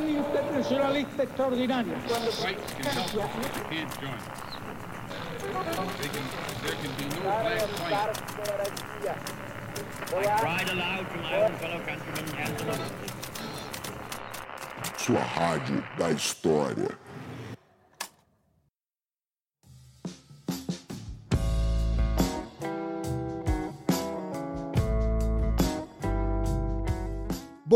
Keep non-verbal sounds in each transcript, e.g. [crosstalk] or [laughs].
Misión internacionalista the Sua rádio da história.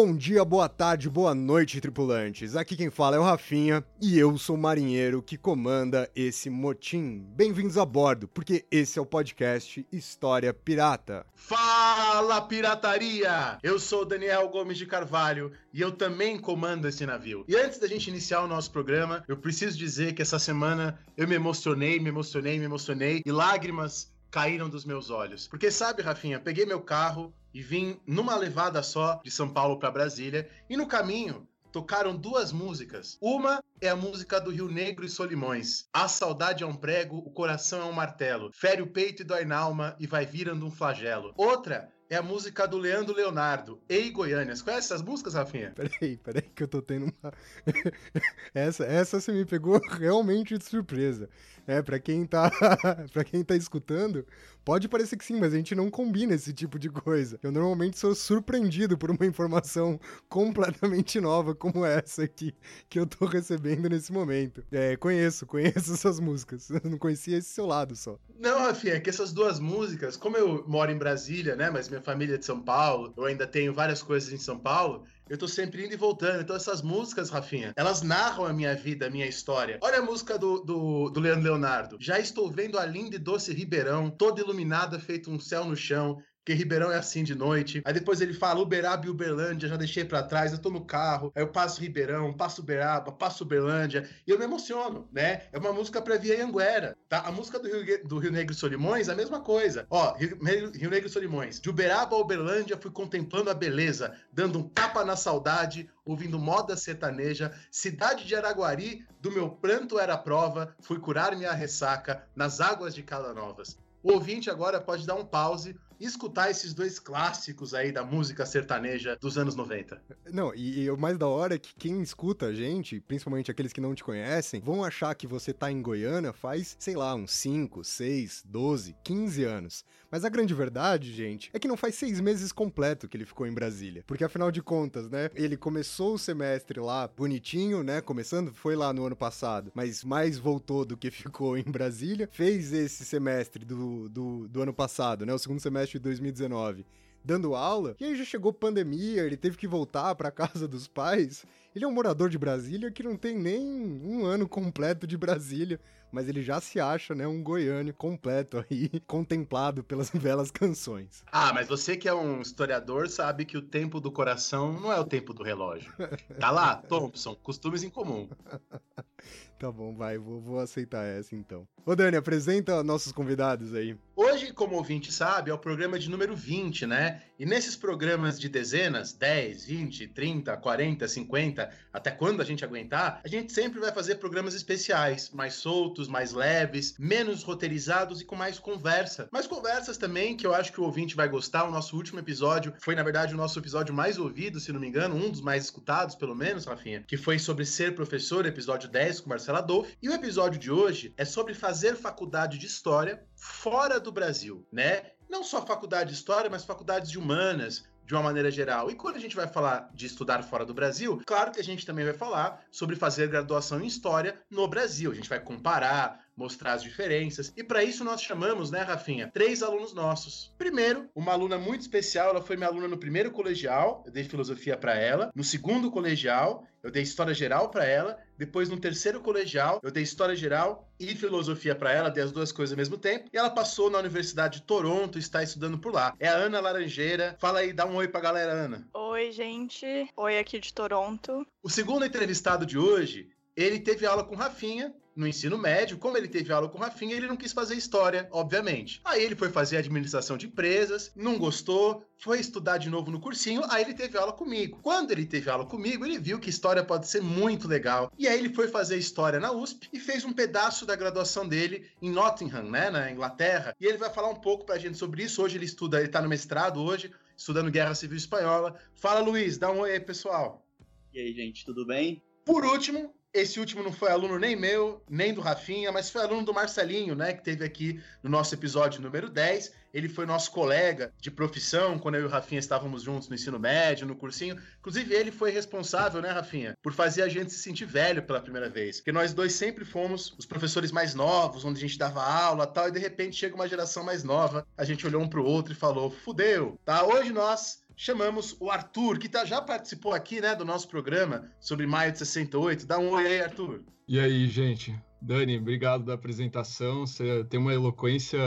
Bom dia, boa tarde, boa noite, tripulantes. Aqui quem fala é o Rafinha e eu sou o marinheiro que comanda esse motim. Bem-vindos a bordo, porque esse é o podcast História Pirata. Fala, pirataria! Eu sou Daniel Gomes de Carvalho e eu também comando esse navio. E antes da gente iniciar o nosso programa, eu preciso dizer que essa semana eu me emocionei, me emocionei, me emocionei e lágrimas caíram dos meus olhos. Porque sabe, Rafinha, peguei meu carro e vim numa levada só de São Paulo para Brasília e no caminho tocaram duas músicas. Uma é a música do Rio Negro e Solimões. A saudade é um prego, o coração é um martelo. Fere o peito e dói na alma e vai virando um flagelo. Outra é a música do Leandro Leonardo, Ei Goiânias. Conhece essas músicas, Rafinha? Peraí, peraí, que eu tô tendo uma. [laughs] essa, essa você me pegou [laughs] realmente de surpresa. É, pra quem tá. [laughs] para quem tá escutando, pode parecer que sim, mas a gente não combina esse tipo de coisa. Eu normalmente sou surpreendido por uma informação [laughs] completamente nova como essa aqui que eu tô recebendo nesse momento. É, conheço, conheço [laughs] essas músicas. Eu não conhecia esse seu lado só. Não, Rafinha, é que essas duas músicas, como eu moro em Brasília, né, mas minha família é de São Paulo, eu ainda tenho várias coisas em São Paulo, eu tô sempre indo e voltando. Então essas músicas, Rafinha, elas narram a minha vida, a minha história. Olha a música do, do, do Leandro Leonardo. Já estou vendo a linda e doce Ribeirão, toda iluminada, feito um céu no chão porque Ribeirão é assim de noite. Aí depois ele fala Uberaba e Uberlândia, já deixei para trás, eu tô no carro, aí eu passo Ribeirão, passo Uberaba, passo Uberlândia, e eu me emociono, né? É uma música pra Via Anguera, tá? A música do Rio, do Rio Negro e Solimões, a mesma coisa. Ó, Rio, Rio Negro e Solimões. De Uberaba a Uberlândia, fui contemplando a beleza, dando um tapa na saudade, ouvindo moda sertaneja, cidade de Araguari, do meu pranto era prova, fui curar minha ressaca nas águas de Calanovas. O ouvinte agora pode dar um pause escutar esses dois clássicos aí da música sertaneja dos anos 90. Não, e, e o mais da hora é que quem escuta a gente, principalmente aqueles que não te conhecem, vão achar que você tá em Goiânia faz, sei lá, uns 5, 6, 12, 15 anos. Mas a grande verdade, gente, é que não faz seis meses completo que ele ficou em Brasília. Porque afinal de contas, né, ele começou o semestre lá bonitinho, né, começando, foi lá no ano passado, mas mais voltou do que [laughs] ficou em Brasília. Fez esse semestre do, do, do ano passado, né, o segundo semestre de 2019 dando aula, e aí já chegou pandemia, ele teve que voltar para casa dos pais. Ele é um morador de Brasília que não tem nem um ano completo de Brasília, mas ele já se acha, né, um goiano completo aí, [laughs] contemplado pelas belas canções. Ah, mas você que é um historiador sabe que o tempo do coração não é o tempo do relógio. Tá lá, Thompson, costumes em comum. [laughs] Tá bom, vai, vou, vou, aceitar essa então. Ô Dani, apresenta nossos convidados aí. Hoje, como ouvinte sabe, é o programa de número 20, né? E nesses programas de dezenas, 10, 20, 30, 40, 50, até quando a gente aguentar, a gente sempre vai fazer programas especiais, mais soltos, mais leves, menos roteirizados e com mais conversa. Mais conversas também, que eu acho que o ouvinte vai gostar. O nosso último episódio foi, na verdade, o nosso episódio mais ouvido, se não me engano, um dos mais escutados, pelo menos, Rafinha, que foi sobre ser professor, episódio 10 com Marcelo Adolfo. E o episódio de hoje é sobre fazer faculdade de história fora do Brasil, né? Não só faculdade de história, mas faculdades de humanas, de uma maneira geral. E quando a gente vai falar de estudar fora do Brasil, claro que a gente também vai falar sobre fazer graduação em história no Brasil. A gente vai comparar, mostrar as diferenças. E para isso nós chamamos, né, Rafinha, três alunos nossos. Primeiro, uma aluna muito especial, ela foi minha aluna no primeiro colegial, eu dei filosofia para ela. No segundo colegial, eu dei história geral para ela. Depois, no terceiro colegial, eu dei história geral e filosofia para ela, dei as duas coisas ao mesmo tempo. E ela passou na Universidade de Toronto, está estudando por lá. É a Ana Laranjeira. Fala aí, dá um oi pra galera, Ana. Oi, gente. Oi aqui de Toronto. O segundo entrevistado de hoje, ele teve aula com Rafinha no ensino médio, como ele teve aula com o Rafinha, ele não quis fazer história, obviamente. Aí ele foi fazer administração de empresas, não gostou, foi estudar de novo no cursinho, aí ele teve aula comigo. Quando ele teve aula comigo, ele viu que história pode ser muito legal. E aí ele foi fazer história na USP e fez um pedaço da graduação dele em Nottingham, né, na Inglaterra. E ele vai falar um pouco pra gente sobre isso. Hoje ele estuda, ele tá no mestrado hoje, estudando Guerra Civil Espanhola. Fala, Luiz, dá um oi aí, pessoal. E aí, gente, tudo bem? Por último, esse último não foi aluno nem meu, nem do Rafinha, mas foi aluno do Marcelinho, né? Que teve aqui no nosso episódio número 10. Ele foi nosso colega de profissão quando eu e o Rafinha estávamos juntos no ensino médio, no cursinho. Inclusive, ele foi responsável, né, Rafinha, por fazer a gente se sentir velho pela primeira vez. Porque nós dois sempre fomos os professores mais novos, onde a gente dava aula tal, e de repente chega uma geração mais nova, a gente olhou um pro outro e falou: fudeu, tá? Hoje nós chamamos o Arthur, que tá, já participou aqui, né, do nosso programa sobre maio de 68. Dá um oi aí, Arthur. E aí, gente? Dani, obrigado da apresentação. Você tem uma eloquência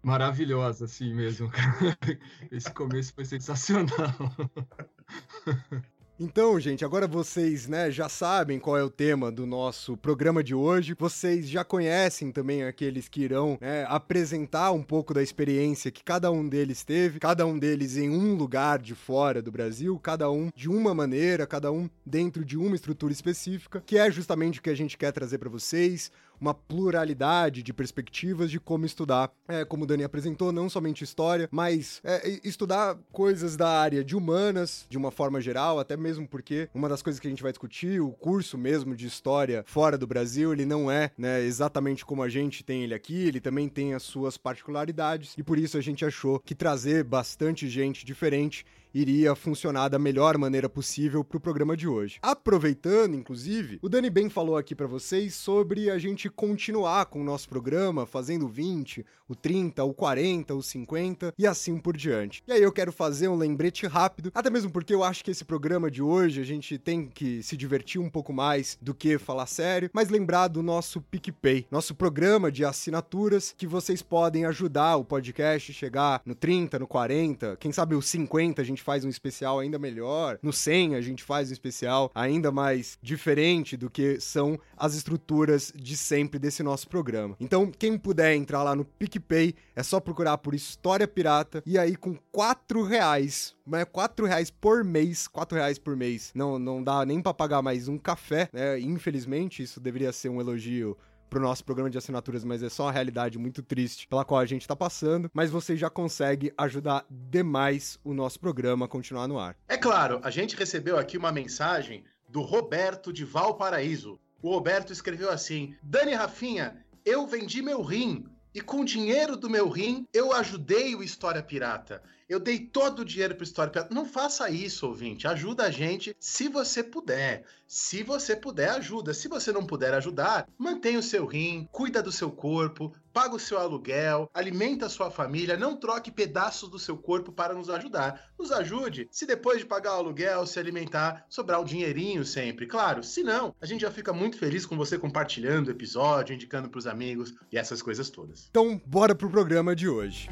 maravilhosa, assim mesmo. [laughs] Esse começo foi sensacional. [laughs] Então, gente, agora vocês, né, já sabem qual é o tema do nosso programa de hoje. Vocês já conhecem também aqueles que irão né, apresentar um pouco da experiência que cada um deles teve, cada um deles em um lugar de fora do Brasil, cada um de uma maneira, cada um dentro de uma estrutura específica, que é justamente o que a gente quer trazer para vocês uma pluralidade de perspectivas de como estudar. É, como o Dani apresentou, não somente história, mas é, estudar coisas da área de humanas, de uma forma geral, até mesmo porque uma das coisas que a gente vai discutir, o curso mesmo de história fora do Brasil, ele não é né, exatamente como a gente tem ele aqui, ele também tem as suas particularidades, e por isso a gente achou que trazer bastante gente diferente iria funcionar da melhor maneira possível para o programa de hoje. Aproveitando, inclusive, o Dani bem falou aqui para vocês sobre a gente continuar com o nosso programa, fazendo o 20, o 30, o 40, o 50 e assim por diante. E aí eu quero fazer um lembrete rápido, até mesmo porque eu acho que esse programa de hoje a gente tem que se divertir um pouco mais do que falar sério, mas lembrar do nosso PicPay, nosso programa de assinaturas que vocês podem ajudar o podcast chegar no 30, no 40, quem sabe o 50 a gente gente faz um especial ainda melhor. No 100 a gente faz um especial ainda mais diferente do que são as estruturas de sempre desse nosso programa. Então, quem puder entrar lá no PicPay, é só procurar por História Pirata e aí com 4 reais mas 4 reais por mês, 4 reais por mês, não, não dá nem para pagar mais um café, né? Infelizmente, isso deveria ser um elogio pro nosso programa de assinaturas, mas é só uma realidade muito triste pela qual a gente tá passando, mas você já consegue ajudar demais o nosso programa a continuar no ar. É claro, a gente recebeu aqui uma mensagem do Roberto de Valparaíso. O Roberto escreveu assim: Dani Rafinha, eu vendi meu rim e com o dinheiro do meu rim eu ajudei o História Pirata. Eu dei todo o dinheiro para História Pirata. Não faça isso, ouvinte. Ajuda a gente se você puder. Se você puder, ajuda. Se você não puder ajudar, mantenha o seu rim, cuida do seu corpo, paga o seu aluguel, alimenta a sua família, não troque pedaços do seu corpo para nos ajudar. Nos ajude se depois de pagar o aluguel, se alimentar, sobrar um dinheirinho sempre. Claro, se não, a gente já fica muito feliz com você compartilhando o episódio, indicando para os amigos e essas coisas todas. Então, bora pro programa de hoje.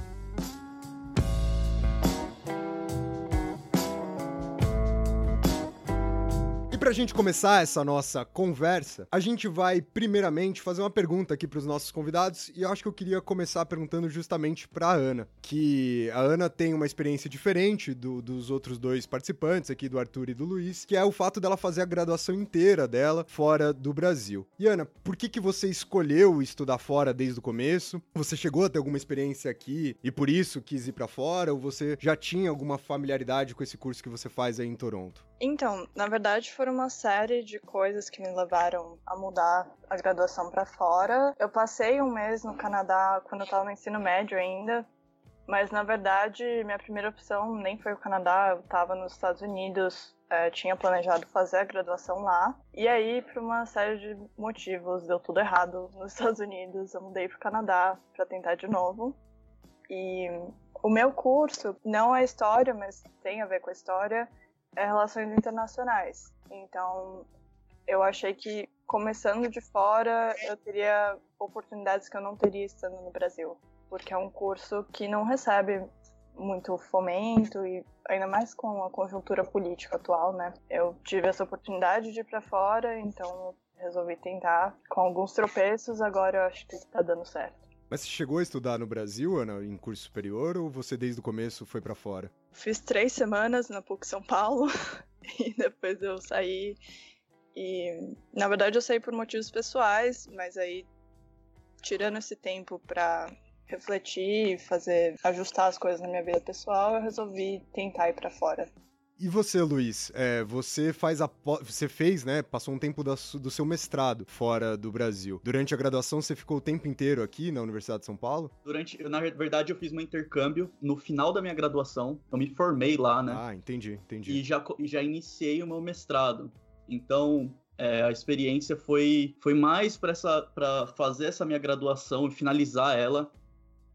Pra gente começar essa nossa conversa, a gente vai primeiramente fazer uma pergunta aqui para os nossos convidados e eu acho que eu queria começar perguntando justamente para Ana, que a Ana tem uma experiência diferente do, dos outros dois participantes aqui, do Arthur e do Luiz, que é o fato dela fazer a graduação inteira dela fora do Brasil. E Ana, por que que você escolheu estudar fora desde o começo? Você chegou a ter alguma experiência aqui e por isso quis ir para fora ou você já tinha alguma familiaridade com esse curso que você faz aí em Toronto? Então, na verdade, foram uma série de coisas que me levaram a mudar a graduação para fora. Eu passei um mês no Canadá quando eu estava no ensino médio ainda, mas na verdade minha primeira opção nem foi o Canadá, eu estava nos Estados Unidos, é, tinha planejado fazer a graduação lá. E aí, por uma série de motivos, deu tudo errado [laughs] nos Estados Unidos. Eu mudei para o Canadá para tentar de novo. E o meu curso não é história, mas tem a ver com a história é relações internacionais. Então, eu achei que começando de fora, eu teria oportunidades que eu não teria estando no Brasil, porque é um curso que não recebe muito fomento e ainda mais com a conjuntura política atual, né? Eu tive essa oportunidade de ir para fora, então resolvi tentar com alguns tropeços, agora eu acho que está dando certo. Mas você chegou a estudar no Brasil, Ana, em curso superior, ou você desde o começo foi para fora? Fiz três semanas na PUC São Paulo [laughs] e depois eu saí. E na verdade eu saí por motivos pessoais, mas aí tirando esse tempo para refletir, fazer, ajustar as coisas na minha vida pessoal, eu resolvi tentar ir para fora. E você, Luiz? É, você faz a você fez, né? Passou um tempo da, do seu mestrado fora do Brasil. Durante a graduação, você ficou o tempo inteiro aqui na Universidade de São Paulo? Durante, na verdade, eu fiz um intercâmbio no final da minha graduação. Eu me formei lá, né? Ah, entendi, entendi. E já, já iniciei o meu mestrado. Então, é, a experiência foi, foi mais para fazer essa minha graduação e finalizar ela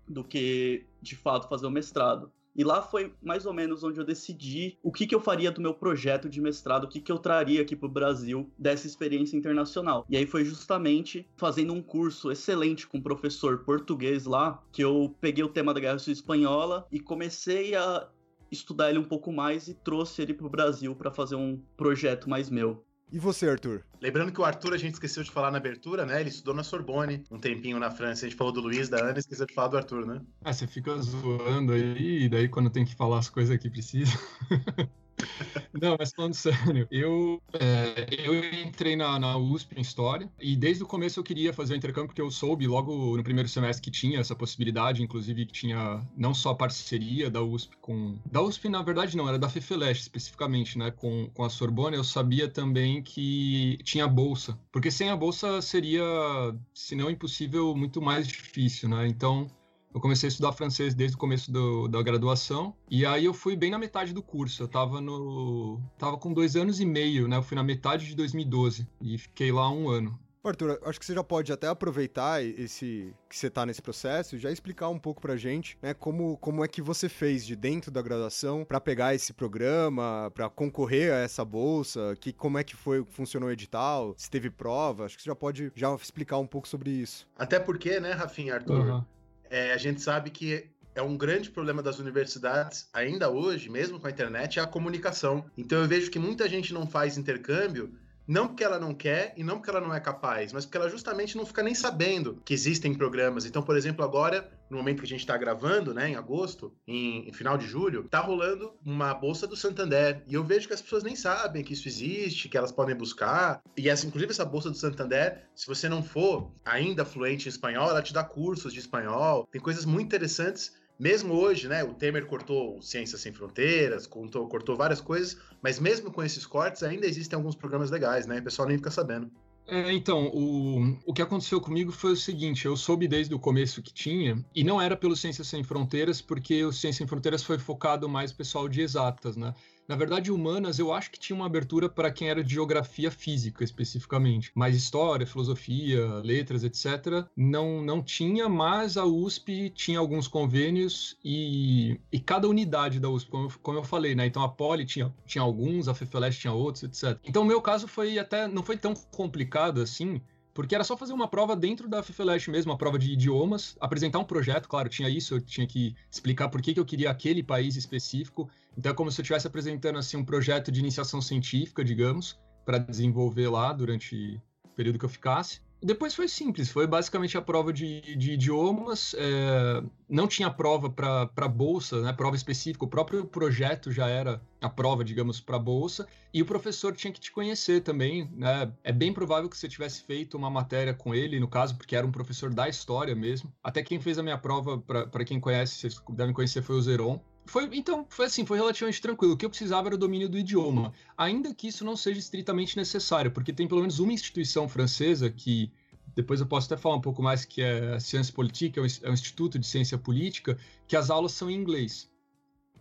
do que, de fato, fazer o mestrado. E lá foi mais ou menos onde eu decidi o que, que eu faria do meu projeto de mestrado, o que, que eu traria aqui para o Brasil dessa experiência internacional. E aí foi justamente fazendo um curso excelente com um professor português lá, que eu peguei o tema da Guerra Civil Espanhola e comecei a estudar ele um pouco mais e trouxe ele para o Brasil para fazer um projeto mais meu. E você, Arthur? Lembrando que o Arthur a gente esqueceu de falar na abertura, né? Ele estudou na Sorbonne um tempinho na França. A gente falou do Luiz, da Ana, esqueceu de falar do Arthur, né? Ah, você fica zoando aí, e daí quando tem que falar as coisas que precisa. [laughs] [laughs] Não, mas falando sério, eu, é, eu entrei na, na, USP em História e desde o começo eu queria fazer o intercâmbio porque eu soube logo no primeiro semestre que tinha essa possibilidade, inclusive que tinha não só a parceria da USP com... Da USP, na verdade, não, era da FEFELESH especificamente, né, com, com a Sorbonne, eu sabia também que tinha bolsa, porque sem a bolsa seria, se não impossível, muito mais difícil, né, então... Eu comecei a estudar francês desde o começo do, da graduação. E aí eu fui bem na metade do curso. Eu tava no. tava com dois anos e meio, né? Eu fui na metade de 2012 e fiquei lá um ano. Arthur, acho que você já pode até aproveitar esse que você está nesse processo e já explicar um pouco pra gente, né, como, como é que você fez de dentro da graduação para pegar esse programa, para concorrer a essa bolsa, que como é que foi, funcionou o edital, se teve prova, acho que você já pode já explicar um pouco sobre isso. Até porque, né, Rafinha, Arthur, uhum é, a gente sabe que é um grande problema das universidades, ainda hoje, mesmo com a internet, é a comunicação. Então eu vejo que muita gente não faz intercâmbio não porque ela não quer e não porque ela não é capaz, mas porque ela justamente não fica nem sabendo que existem programas. Então, por exemplo, agora, no momento que a gente está gravando, né, em agosto, em, em, final de julho, tá rolando uma bolsa do Santander. E eu vejo que as pessoas nem sabem que isso existe, que elas podem buscar. E essa, inclusive essa bolsa do Santander, se você não for ainda fluente em espanhol, ela te dá cursos de espanhol. Tem coisas muito interessantes mesmo hoje, né, o Temer cortou Ciências Sem Fronteiras, cortou, cortou várias coisas, mas mesmo com esses cortes, ainda existem alguns programas legais, né? O pessoal nem fica sabendo. É, então, o, o que aconteceu comigo foi o seguinte: eu soube desde o começo que tinha, e não era pelo Ciências Sem Fronteiras, porque o Ciências Sem Fronteiras foi focado mais pessoal de exatas, né? Na verdade, humanas eu acho que tinha uma abertura para quem era de geografia física especificamente, mas história, filosofia, letras, etc. não não tinha, mas a USP tinha alguns convênios e, e cada unidade da USP, como eu, como eu falei, né? Então a Poli tinha, tinha alguns, a FEFELESH tinha outros, etc. Então o meu caso foi até não foi tão complicado assim, porque era só fazer uma prova dentro da FFLESH mesmo, uma prova de idiomas, apresentar um projeto, claro, tinha isso, eu tinha que explicar por que, que eu queria aquele país específico. Então é como se eu estivesse apresentando assim um projeto de iniciação científica, digamos, para desenvolver lá durante o período que eu ficasse. Depois foi simples, foi basicamente a prova de, de idiomas, é, não tinha prova para bolsa, né, prova específica, o próprio projeto já era a prova, digamos, para bolsa, e o professor tinha que te conhecer também, né, é bem provável que você tivesse feito uma matéria com ele, no caso, porque era um professor da história mesmo, até quem fez a minha prova, para quem conhece, vocês devem conhecer, foi o Zeron, foi, então, foi assim, foi relativamente tranquilo. O que eu precisava era o domínio do idioma. Ainda que isso não seja estritamente necessário, porque tem pelo menos uma instituição francesa que depois eu posso até falar um pouco mais, que é a Science Politique, é, é um instituto de ciência política, que as aulas são em inglês.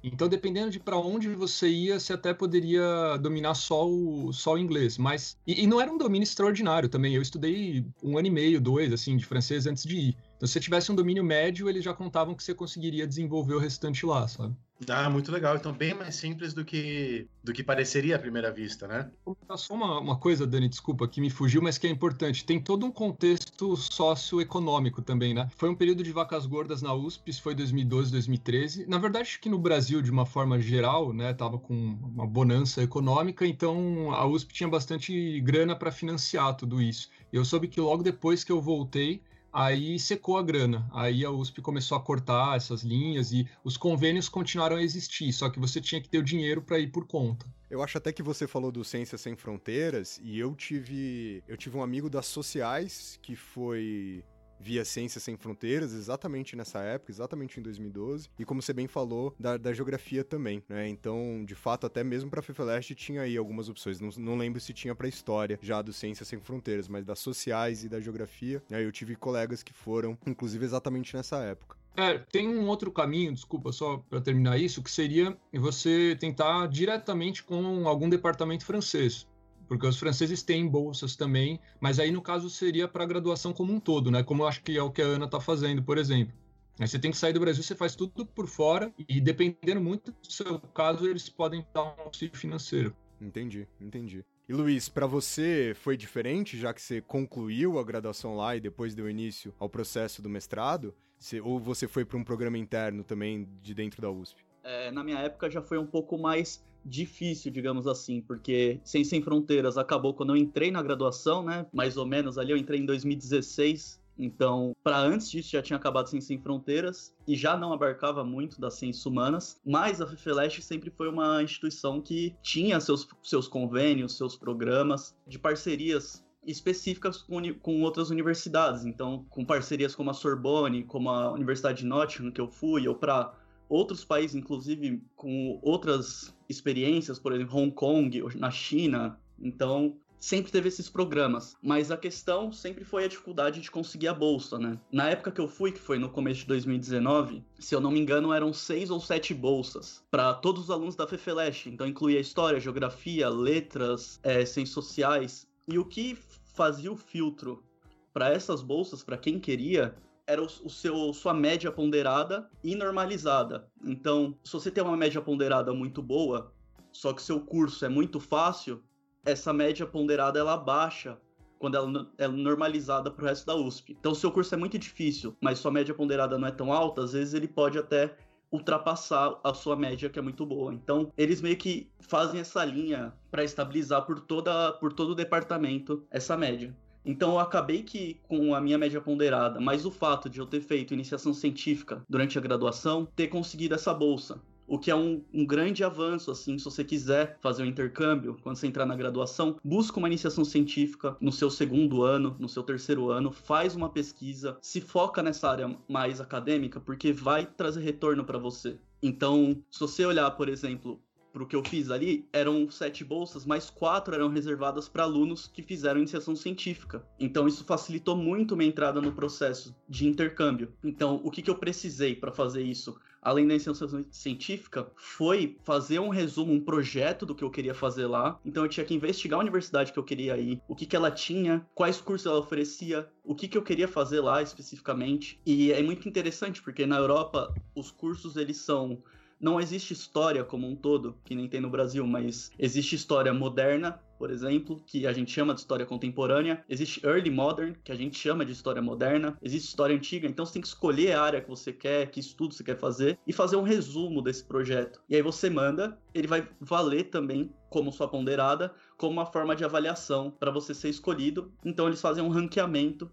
Então, dependendo de para onde você ia, você até poderia dominar só o, só o inglês. Mas. E, e, não era um domínio extraordinário também. Eu estudei um ano e meio, dois, assim, de francês antes de ir. Então, se você tivesse um domínio médio, eles já contavam que você conseguiria desenvolver o restante lá, sabe? Ah, muito legal. Então, bem mais simples do que, do que pareceria à primeira vista, né? Só uma, uma coisa, Dani, desculpa, que me fugiu, mas que é importante. Tem todo um contexto socioeconômico também, né? Foi um período de vacas gordas na USP, isso foi 2012, 2013. Na verdade, acho que no Brasil, de uma forma geral, né, tava com uma bonança econômica, então a USP tinha bastante grana para financiar tudo isso. Eu soube que logo depois que eu voltei, aí secou a grana. Aí a USP começou a cortar essas linhas e os convênios continuaram a existir, só que você tinha que ter o dinheiro para ir por conta. Eu acho até que você falou do Ciências Sem Fronteiras e eu tive eu tive um amigo das sociais que foi via Ciências Sem Fronteiras, exatamente nessa época, exatamente em 2012. E como você bem falou, da, da geografia também, né? Então, de fato, até mesmo pra FEFELEST tinha aí algumas opções. Não, não lembro se tinha pra história já do Ciências Sem Fronteiras, mas das sociais e da geografia. Né? Eu tive colegas que foram, inclusive, exatamente nessa época. É, tem um outro caminho, desculpa, só para terminar isso, que seria você tentar diretamente com algum departamento francês, porque os franceses têm bolsas também, mas aí no caso seria para a graduação como um todo, né? Como eu acho que é o que a Ana está fazendo, por exemplo. Aí você tem que sair do Brasil, você faz tudo por fora e dependendo muito do seu caso, eles podem dar um auxílio financeiro. Entendi, entendi. E Luiz, para você foi diferente, já que você concluiu a graduação lá e depois deu início ao processo do mestrado? Você, ou você foi para um programa interno também de dentro da USP? É, na minha época já foi um pouco mais difícil, digamos assim, porque Sem Sem Fronteiras acabou quando eu entrei na graduação, né? Mais ou menos ali, eu entrei em 2016. Então, para antes disso já tinha acabado Sem Sem Fronteiras e já não abarcava muito das ciências humanas, mas a FEFELESH sempre foi uma instituição que tinha seus, seus convênios, seus programas de parcerias específicas com, com, outras universidades. Então, com parcerias como a Sorbonne, como a Universidade de Nottingham, que eu fui, ou para outros países, inclusive com outras experiências, por exemplo, Hong Kong, na China. Então, sempre teve esses programas, mas a questão sempre foi a dificuldade de conseguir a bolsa, né? Na época que eu fui, que foi no começo de 2019, se eu não me engano, eram seis ou sete bolsas para todos os alunos da FEFELESH, então incluía história, geografia, letras, é, ciências sociais. E o que fazia o filtro para essas bolsas, para quem queria, era o, o, seu sua média ponderada e normalizada. Então, se você tem uma média ponderada muito boa, só que seu curso é muito fácil, essa média ponderada ela baixa quando ela é normalizada para o resto da USP. Então, se seu curso é muito difícil, mas sua média ponderada não é tão alta, às vezes ele pode até ultrapassar a sua média, que é muito boa. Então, eles meio que fazem essa linha para estabilizar por, toda, por todo o departamento essa média. Então eu acabei que com a minha média ponderada, mais o fato de eu ter feito iniciação científica durante a graduação, ter conseguido essa bolsa o que é um, um, grande avanço, assim, se você quiser fazer um intercâmbio, quando você entrar na graduação, busca uma iniciação científica no seu segundo ano, no seu terceiro ano, faz uma pesquisa, se foca nessa área mais acadêmica, porque vai trazer retorno para você. Então, se você olhar, por exemplo, para o que eu fiz ali, eram sete bolsas, mas quatro eram reservadas para alunos que fizeram iniciação científica. Então isso facilitou muito minha entrada no processo de intercâmbio. Então, o que, que eu precisei para fazer isso? além da iniciação científica, foi fazer um resumo, um projeto do que eu queria fazer lá. Então eu tinha que investigar a universidade que eu queria ir, o que, que ela tinha, quais cursos ela oferecia, o que, que eu queria fazer lá especificamente. E é muito interessante porque na Europa os cursos eles são não existe história como um todo, que nem tem no Brasil, mas existe história moderna, por exemplo, que a gente chama de história contemporânea. Existe early modern, que a gente chama de história moderna. Existe história antiga, então você tem que escolher a área que você quer, que estudo você quer fazer e fazer um resumo desse projeto. E aí você manda, ele vai valer também como sua ponderada, como uma forma de avaliação para você ser escolhido. Então eles fazem um ranqueamento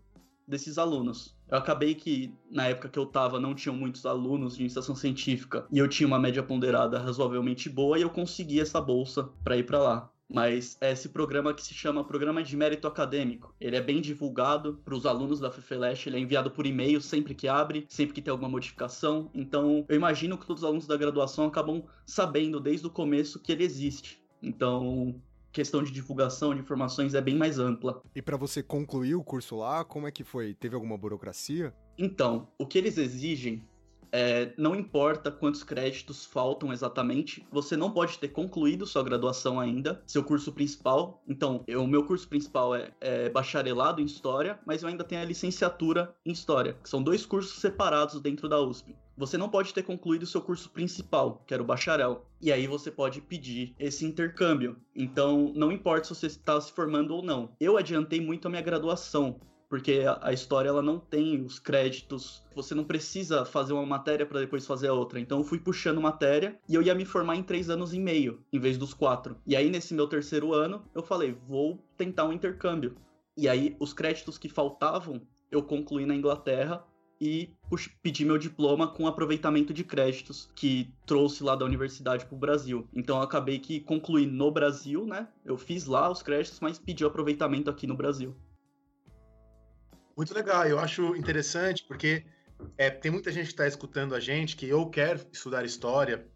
desses alunos. Eu acabei que, na época que eu tava, não tinham muitos alunos de iniciação científica e eu tinha uma média ponderada razoavelmente boa e eu consegui essa bolsa para ir para lá. Mas é esse programa que se chama Programa de Mérito Acadêmico. Ele é bem divulgado para os alunos da FEFELESH, ele é enviado por e-mail sempre que abre, sempre que tem alguma modificação. Então, eu imagino que todos os alunos da graduação acabam sabendo desde o começo que ele existe. Então, questão de divulgação de informações é bem mais ampla. E para você concluir o curso lá, como é que foi? Teve alguma burocracia? Então, o que eles exigem é, não importa quantos créditos faltam exatamente, você não pode ter concluído sua graduação ainda, seu curso principal. Então, o meu curso principal é, é, bacharelado em História, mas eu ainda tenho a licenciatura em História, que são dois cursos separados dentro da USP. Você não pode ter concluído seu curso principal, que era o bacharel. E aí você pode pedir esse intercâmbio. Então, não importa se você está se formando ou não. Eu adiantei muito a minha graduação porque a, história ela não tem os créditos. Você não precisa fazer uma matéria para depois fazer a outra. Então eu fui puxando matéria e eu ia me formar em três anos e meio, em vez dos quatro. E aí nesse meu terceiro ano eu falei, vou tentar um intercâmbio. E aí os créditos que faltavam eu concluí na Inglaterra e pedi meu diploma com aproveitamento de créditos que trouxe lá da universidade para o Brasil. Então eu acabei que concluí no Brasil, né? Eu fiz lá os créditos, mas pedi o aproveitamento aqui no Brasil. Muito legal, eu acho interessante porque é, tem muita gente que está escutando a gente que ou quer estudar história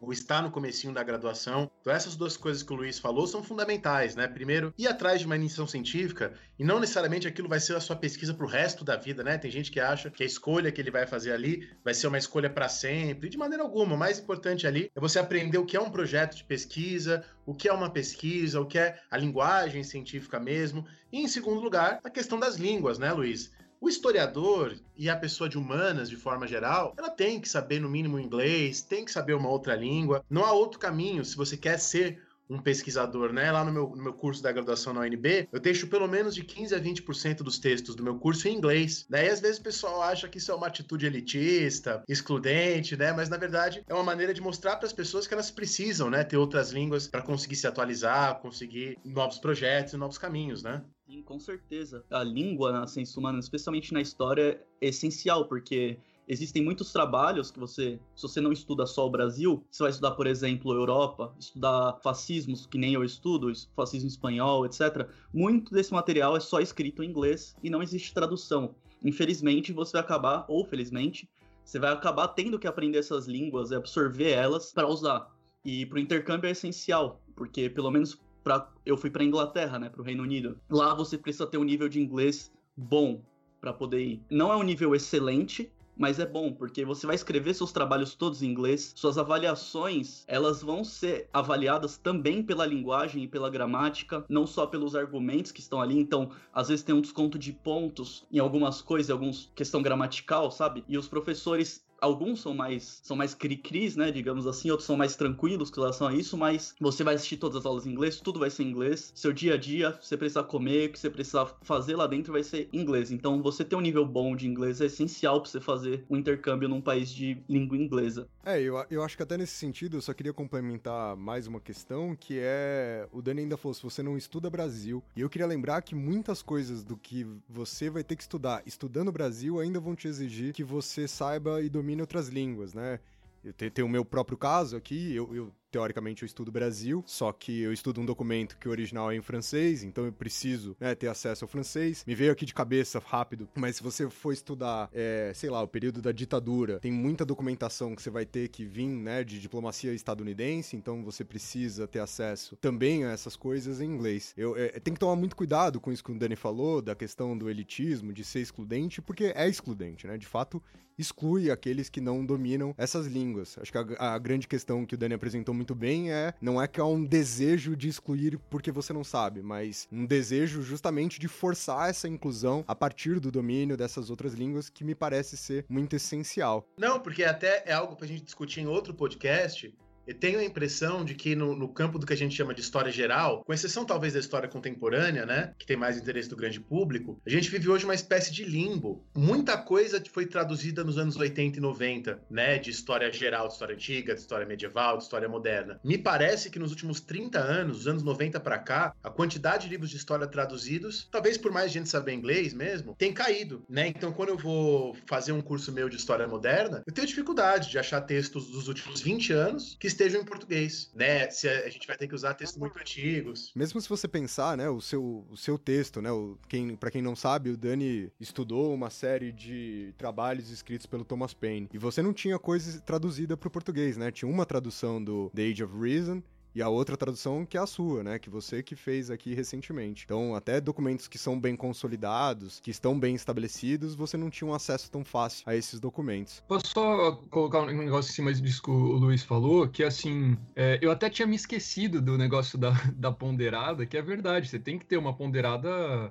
ou está no comecinho da graduação. Então essas duas coisas que o Luiz falou são fundamentais, né? Primeiro, ir atrás de uma iniciação científica e não necessariamente aquilo vai ser a sua pesquisa para o resto da vida, né? Tem gente que acha que a escolha que ele vai fazer ali vai ser uma escolha para sempre. De maneira alguma, o mais importante ali é você aprender o que é um projeto de pesquisa, o que é uma pesquisa, o que é a linguagem científica mesmo. E em segundo lugar, a questão das línguas, né, Luiz? O historiador e a pessoa de humanas, de forma geral, ela tem que saber no mínimo inglês, tem que saber uma outra língua. Não há outro caminho se você quer ser um pesquisador, né? Lá no meu, no meu curso da graduação na UNB, eu deixo pelo menos de 15 a 20% dos textos do meu curso em inglês. Daí, às vezes, o pessoal acha que isso é uma atitude elitista, excludente, né? Mas, na verdade, é uma maneira de mostrar para as pessoas que elas precisam, né? Ter outras línguas para conseguir se atualizar, conseguir novos projetos e novos caminhos, né? Sim, com certeza. A língua na ciência humana, especialmente na história, é essencial, porque existem muitos trabalhos que você, se você não estuda só o Brasil, você vai estudar, por exemplo, Europa, estudar fascismos, que nem eu estudo, fascismo espanhol, etc. Muito desse material é só escrito em inglês e não existe tradução. Infelizmente, você vai acabar, ou felizmente, você vai acabar tendo que aprender essas línguas e absorver elas para usar. E para o intercâmbio é essencial, porque pelo menos pra, eu fui para Inglaterra, né, para o Reino Unido. Lá você precisa ter um nível de inglês bom para poder ir. Não é um nível excelente, mas é bom porque você vai escrever seus trabalhos todos em inglês, suas avaliações, elas vão ser avaliadas também pela linguagem e pela gramática, não só pelos argumentos que estão ali, então às vezes tem um desconto de pontos em algumas coisas, em alguns questão gramatical, sabe? E os professores alguns são mais são mais cri-cris, né, digamos assim, outros são mais tranquilos com relação a isso, mas você vai assistir todas as aulas em inglês, tudo vai ser em inglês. Seu dia a dia, você precisar comer, o que você precisar fazer lá dentro vai ser inglês. Então, você ter um nível bom de inglês é essencial para você fazer um intercâmbio num país de língua inglesa. É, eu, eu acho que até nesse sentido, eu só queria complementar mais uma questão, que é, o Dani ainda falou, se você não estuda Brasil, e eu queria lembrar que muitas coisas do que você vai ter que estudar estudando Brasil ainda vão te exigir que você saiba e domine domine outras línguas, né? Eu tenho o meu próprio caso aqui, eu, eu teoricamente eu estudo Brasil, só que eu estudo um documento que o original é em francês, então eu preciso né, ter acesso ao francês. Me veio aqui de cabeça rápido, mas se você for estudar, é, sei lá, o período da ditadura, tem muita documentação que você vai ter que vir né, de diplomacia estadunidense, então você precisa ter acesso também a essas coisas em inglês. Eu é, tem que tomar muito cuidado com isso que o Dani falou, da questão do elitismo, de ser excludente, porque é excludente, né? De fato, exclui aqueles que não dominam essas línguas. Acho que a, a grande questão que o Dani apresentou muito bem é não é que há um desejo de excluir porque você não sabe, mas um desejo justamente de forçar essa inclusão a partir do domínio dessas outras línguas que me parece ser muito essencial. Não, porque até é algo pra gente discutir em outro podcast, eu tenho a impressão de que no, no, campo do que a gente chama de história geral, com exceção talvez da história contemporânea, né, que tem mais interesse do grande público, a gente vive hoje uma espécie de limbo. Muita coisa foi traduzida nos anos 80 e 90, né, de história geral, de história antiga, de história medieval, de história moderna. Me parece que nos últimos 30 anos, dos anos 90 para cá, a quantidade de livros de história traduzidos, talvez por mais gente saber inglês mesmo, tem caído, né? Então, quando eu vou fazer um curso meu de história moderna, eu tenho dificuldade de achar textos dos últimos 20 anos que estejam em português, né? Se a, gente vai ter que usar textos muito antigos. Mesmo se você pensar, né, o seu, o seu texto, né, o, quem, para quem não sabe, o Dani estudou uma série de trabalhos escritos pelo Thomas Paine, e você não tinha coisa traduzida para o português, né? Tinha uma tradução do The Age of Reason, e a outra tradução que é a sua, né? Que você que fez aqui recentemente. Então, até documentos que são bem consolidados, que estão bem estabelecidos, você não tinha um acesso tão fácil a esses documentos. Posso só colocar um negócio em cima disso que o Luiz falou, que assim, é, eu até tinha me esquecido do negócio da, [laughs] da ponderada, que é verdade, você tem que ter uma ponderada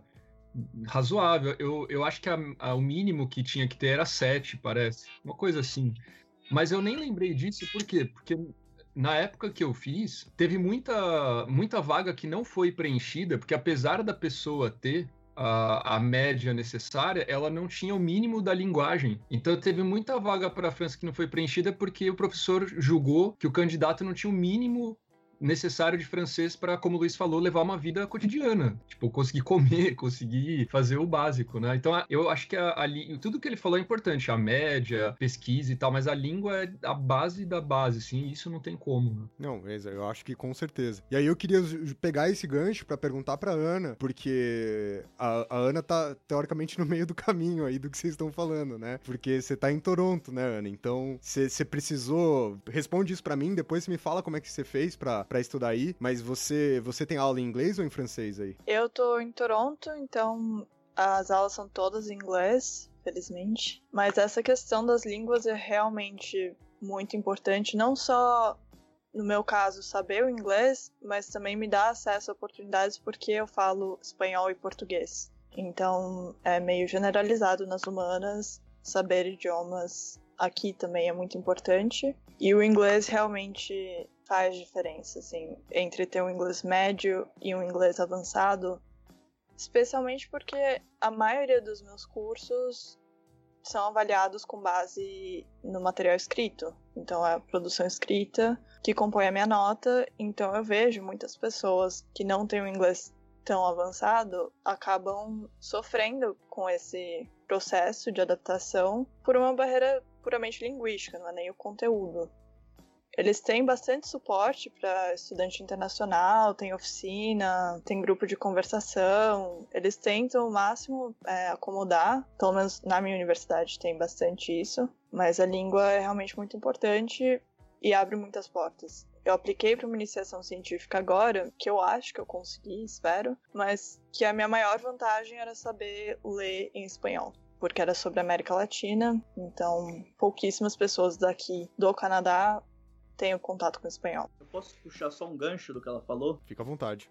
razoável. Eu, eu acho que a, a, o mínimo que tinha que ter era 7, parece. Uma coisa assim. Mas eu nem lembrei disso, por quê? Porque na época que eu fiz, teve muita, muita vaga que não foi preenchida, porque apesar da pessoa ter a, a, média necessária, ela não tinha o mínimo da linguagem. Então teve muita vaga para a França que não foi preenchida porque o professor julgou que o candidato não tinha o mínimo necessário de francês para, como o Luiz falou, levar uma vida cotidiana. Tipo, conseguir comer, [laughs] conseguir fazer o básico, né? Então, eu acho que a, a, tudo que ele falou é importante, a média, pesquisa e tal, mas a língua é a base da base, sim, isso não tem como. Né? Não, eu acho que com certeza. E aí eu queria pegar esse gancho para perguntar pra Ana, porque a, a, Ana tá teoricamente [laughs] no meio do caminho aí do que vocês estão falando, né? Porque você tá em Toronto, né, Ana? Então, você precisou. Responde isso para mim, depois você me fala como é que você fez para estudar aí. Mas você, você tem aula em inglês ou em francês aí? Eu tô em Toronto, então as aulas são todas em inglês, felizmente. Mas essa questão das línguas é realmente muito importante, não só no meu caso, saber o inglês, mas também me dá acesso a oportunidades porque eu falo espanhol e português. Então, é meio generalizado nas humanas, saber idiomas aqui também é muito importante. E o inglês realmente faz diferença, assim, entre ter um inglês médio e um inglês avançado, especialmente porque a maioria dos meus cursos são avaliados com base no material escrito. Então, é a produção escrita que compõe a minha nota. Então, eu vejo muitas pessoas que não têm o inglês tão avançado acabam sofrendo com esse processo de adaptação por uma barreira puramente linguística, não é nem o conteúdo. Eles têm bastante suporte para estudante internacional, tem oficina, tem grupo de conversação. Eles tentam o máximo é, acomodar, pelo menos na minha universidade tem bastante isso. Mas a língua é realmente muito importante e abre muitas portas. Eu apliquei para uma iniciação científica agora, que eu acho que eu consegui, espero, mas que a minha maior vantagem era saber ler em espanhol porque era sobre a América Latina, então pouquíssimas pessoas daqui do Canadá têm contato com o espanhol. Eu posso puxar só um gancho do que ela falou? Fica à vontade.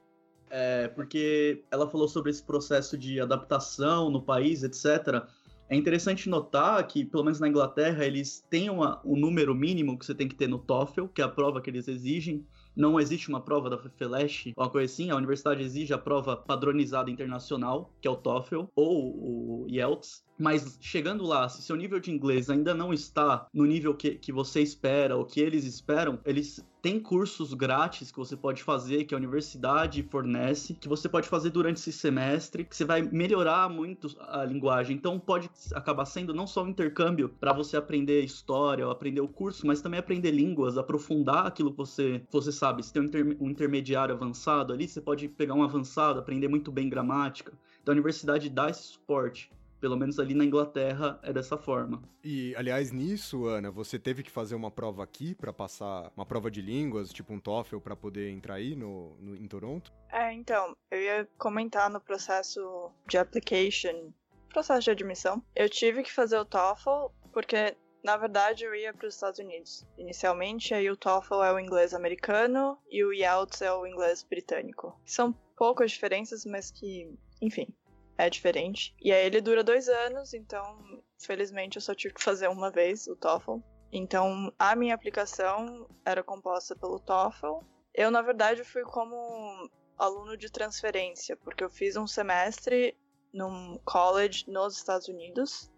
É, porque ela falou sobre esse processo de adaptação no país, etc. É interessante notar que, pelo menos na Inglaterra, eles têm uma, um número mínimo que você tem que ter no TOEFL, que é a prova que eles exigem. Não existe uma prova da FEFELESH ou uma coisa assim. A universidade exige a prova padronizada internacional, que é o TOEFL, ou o IELTS. Mas chegando lá, se seu nível de inglês ainda não está no nível que, que você espera ou que eles esperam, eles têm cursos grátis que você pode fazer, que a universidade fornece, que você pode fazer durante esse semestre, que você vai melhorar muito a linguagem. Então pode acabar sendo não só um intercâmbio para você aprender história ou aprender o curso, mas também aprender línguas, aprofundar aquilo que você, você sabe. Se tem um, inter, um intermediário avançado ali, você pode pegar um avançado, aprender muito bem gramática. Então a universidade dá esse suporte. Pelo menos ali na Inglaterra é dessa forma. E, aliás, nisso, Ana, você teve que fazer uma prova aqui para passar uma prova de línguas, tipo um TOEFL, para poder entrar aí no, no, em Toronto? É, então, eu ia comentar no processo de application, processo de admissão. Eu tive que fazer o TOEFL porque na verdade, eu ia para os Estados Unidos. Inicialmente, aí o TOEFL é o inglês americano e o IELTS é o inglês britânico. São poucas diferenças, mas que, enfim, é diferente. E aí ele dura dois anos, então felizmente eu só tive que fazer uma vez o TOEFL. Então a minha aplicação era composta pelo TOEFL. Eu na verdade fui como aluno de transferência, porque eu fiz um semestre num college nos Estados Unidos.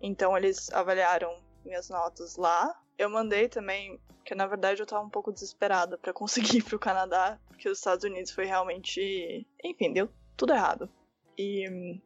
Então eles avaliaram minhas notas lá. Eu mandei também, porque na verdade eu tava um pouco desesperada para conseguir ir pro Canadá, porque os Estados Unidos foi realmente, enfim, deu tudo errado. E,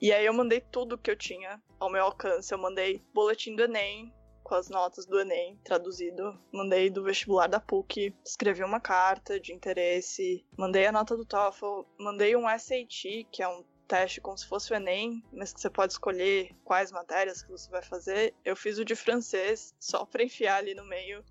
e aí eu mandei tudo que eu tinha ao meu alcance. Eu mandei boletim do Enem, com as notas do Enem traduzido. Mandei do vestibular da PUC, escrevi uma carta de interesse, mandei a nota do TOEFL, mandei um SAT, que é um teste como se fosse o Enem, mas que você pode escolher quais matérias que você vai fazer. Eu fiz o de francês, só para enfiar ali no meio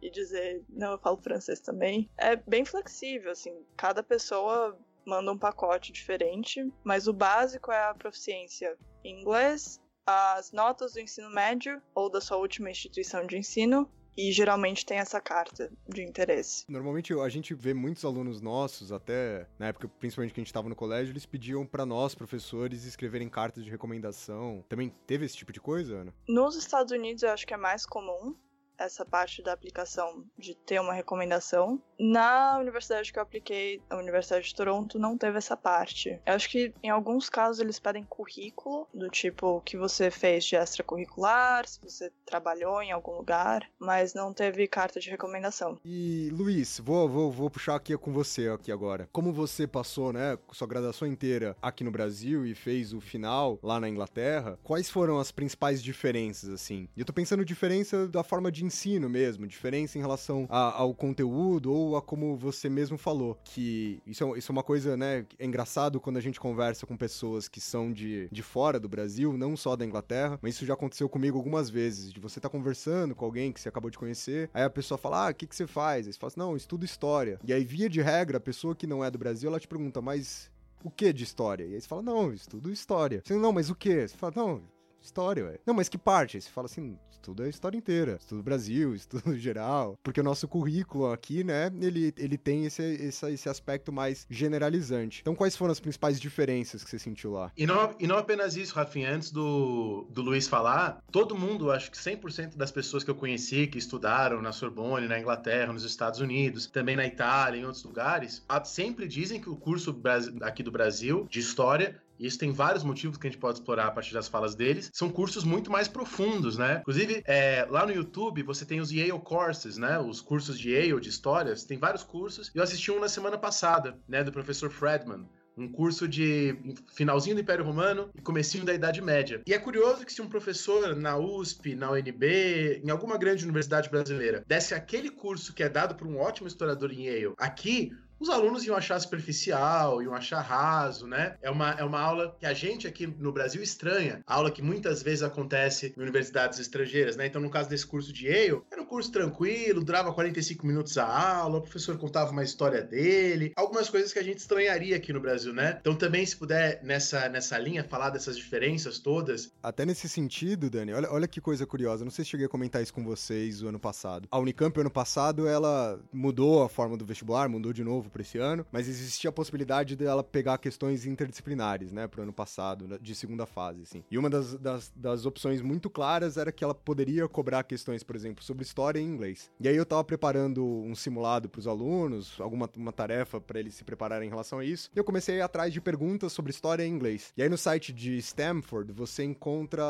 e dizer, não, eu falo francês também. É bem flexível, assim, cada pessoa manda um pacote diferente, mas o básico é a proficiência em inglês, as notas do ensino médio ou da sua última instituição de ensino e geralmente tem essa carta de interesse. Normalmente a gente vê muitos alunos nossos, até na época, principalmente que a gente estava no colégio, eles pediam para nós, professores, escreverem cartas de recomendação. Também teve esse tipo de coisa, Ana? Nos Estados Unidos eu acho que é mais comum. Essa parte da aplicação de ter uma recomendação. Na universidade que eu apliquei, a Universidade de Toronto, não teve essa parte. Eu acho que em alguns casos eles pedem currículo, do tipo o que você fez de extracurricular, se você trabalhou em algum lugar, mas não teve carta de recomendação. E Luiz, vou, vou, vou puxar aqui com você aqui agora. Como você passou, né, sua graduação inteira aqui no Brasil e fez o final lá na Inglaterra, quais foram as principais diferenças, assim? E eu tô pensando diferença da forma de ensino mesmo, diferença em relação a, ao conteúdo ou a como você mesmo falou, que isso é, isso é uma coisa, né, é engraçado quando a gente conversa com pessoas que são de, de fora do Brasil, não só da Inglaterra, mas isso já aconteceu comigo algumas vezes, de você tá conversando com alguém que você acabou de conhecer, aí a pessoa fala, ah, o que, que você faz? Aí você fala assim, não, estudo história. E aí, via de regra, a pessoa que não é do Brasil, ela te pergunta, mas o que de história? E aí você fala, não, estudo história. Você, não, mas o que? Você fala, não, história, ué. Não, mas que parte? Você fala assim, estudo a história inteira, estudo Brasil, [laughs] estudo geral, porque o nosso currículo aqui, né, ele, ele tem esse, esse, esse aspecto mais generalizante. Então, quais foram as principais diferenças que você sentiu lá? E não, e não apenas isso, Rafinha, antes do, do Luiz falar, todo mundo, acho que 100% das pessoas que eu conheci, que estudaram na Sorbonne, na Inglaterra, nos Estados Unidos, também na Itália, em outros lugares, sempre dizem que o curso aqui do Brasil, de História, isso tem vários motivos que a gente pode explorar a partir das falas deles, são cursos muito mais profundos, né? Inclusive, é, lá no YouTube você tem os Yale Courses, né? Os cursos de Yale de histórias, tem vários cursos. Eu assisti um na semana passada, né? Do professor Fredman um curso de finalzinho do Império Romano e comecinho da Idade Média. E é curioso que se um professor na USP, na UNB, em alguma grande universidade brasileira, desse aquele curso que é dado por um ótimo historiador em Yale, aqui os alunos iam achar superficial, iam achar raso, né? É uma, é uma aula que a gente aqui no Brasil estranha, aula que muitas vezes acontece em universidades estrangeiras, né? Então, no caso desse curso de Yale, era um curso tranquilo, durava 45 minutos a aula, o professor contava uma história dele, algumas coisas que a gente estranharia aqui no Brasil, né? Então, também, se puder, nessa, nessa linha, falar dessas diferenças todas. Até nesse sentido, Dani, olha, olha que coisa curiosa, não sei se cheguei a comentar isso com vocês o ano passado. A Unicamp, ano passado, ela mudou a forma do vestibular, mudou de novo para esse ano, mas existia a possibilidade dela pegar questões interdisciplinares, né, pro ano passado, de segunda fase, assim. E uma das, das, das opções muito claras era que ela poderia cobrar questões, por exemplo, sobre história em inglês. E aí eu tava preparando um simulado para os alunos, alguma uma tarefa para eles se prepararem em relação a isso, e eu comecei a ir atrás de perguntas sobre história em inglês. E aí no site de Stanford, você encontra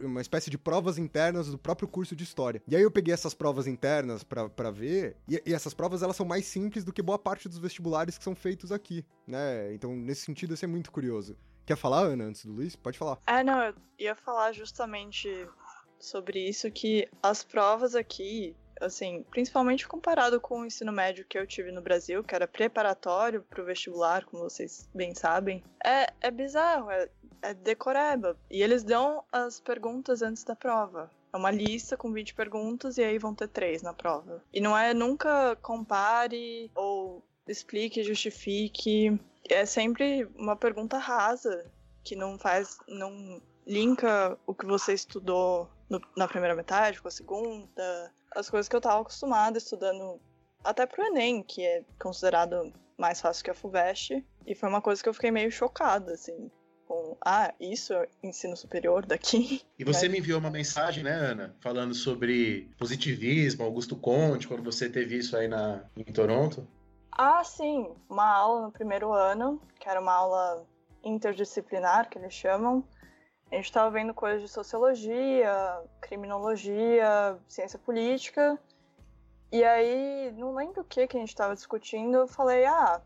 uma espécie de provas internas do próprio curso de história. E aí eu peguei essas provas internas para ver, e, e essas provas elas são mais simples do que boa parte parte dos vestibulares que são feitos aqui, né? Então, nesse sentido, isso é muito curioso. Quer falar, Ana, antes do Luiz? Pode falar. É, não, eu ia falar justamente sobre isso, que as provas aqui, assim, principalmente comparado com o ensino médio que eu tive no Brasil, que era preparatório para o vestibular, como vocês bem sabem, é, é bizarro, é, é decoreba. E eles dão as perguntas antes da prova. É uma lista com 20 perguntas e aí vão ter três na prova. E não é nunca compare ou explique, justifique. É sempre uma pergunta rasa que não faz, não linka o que você estudou no, na primeira metade com a segunda. As coisas que eu tava acostumada estudando até pro Enem, que é considerado mais fácil que a FUVEST. E foi uma coisa que eu fiquei meio chocada, assim com ah, isso é ensino superior daqui. E você me enviou uma mensagem, né, Ana, falando sobre positivismo, Augusto Conte, quando você teve isso aí na, em Toronto. Ah, sim, uma aula no primeiro ano, que era uma aula interdisciplinar, que eles chamam. A gente estava vendo coisas de sociologia, criminologia, ciência política. E aí, não lembro o que que a gente estava discutindo, eu falei, ah,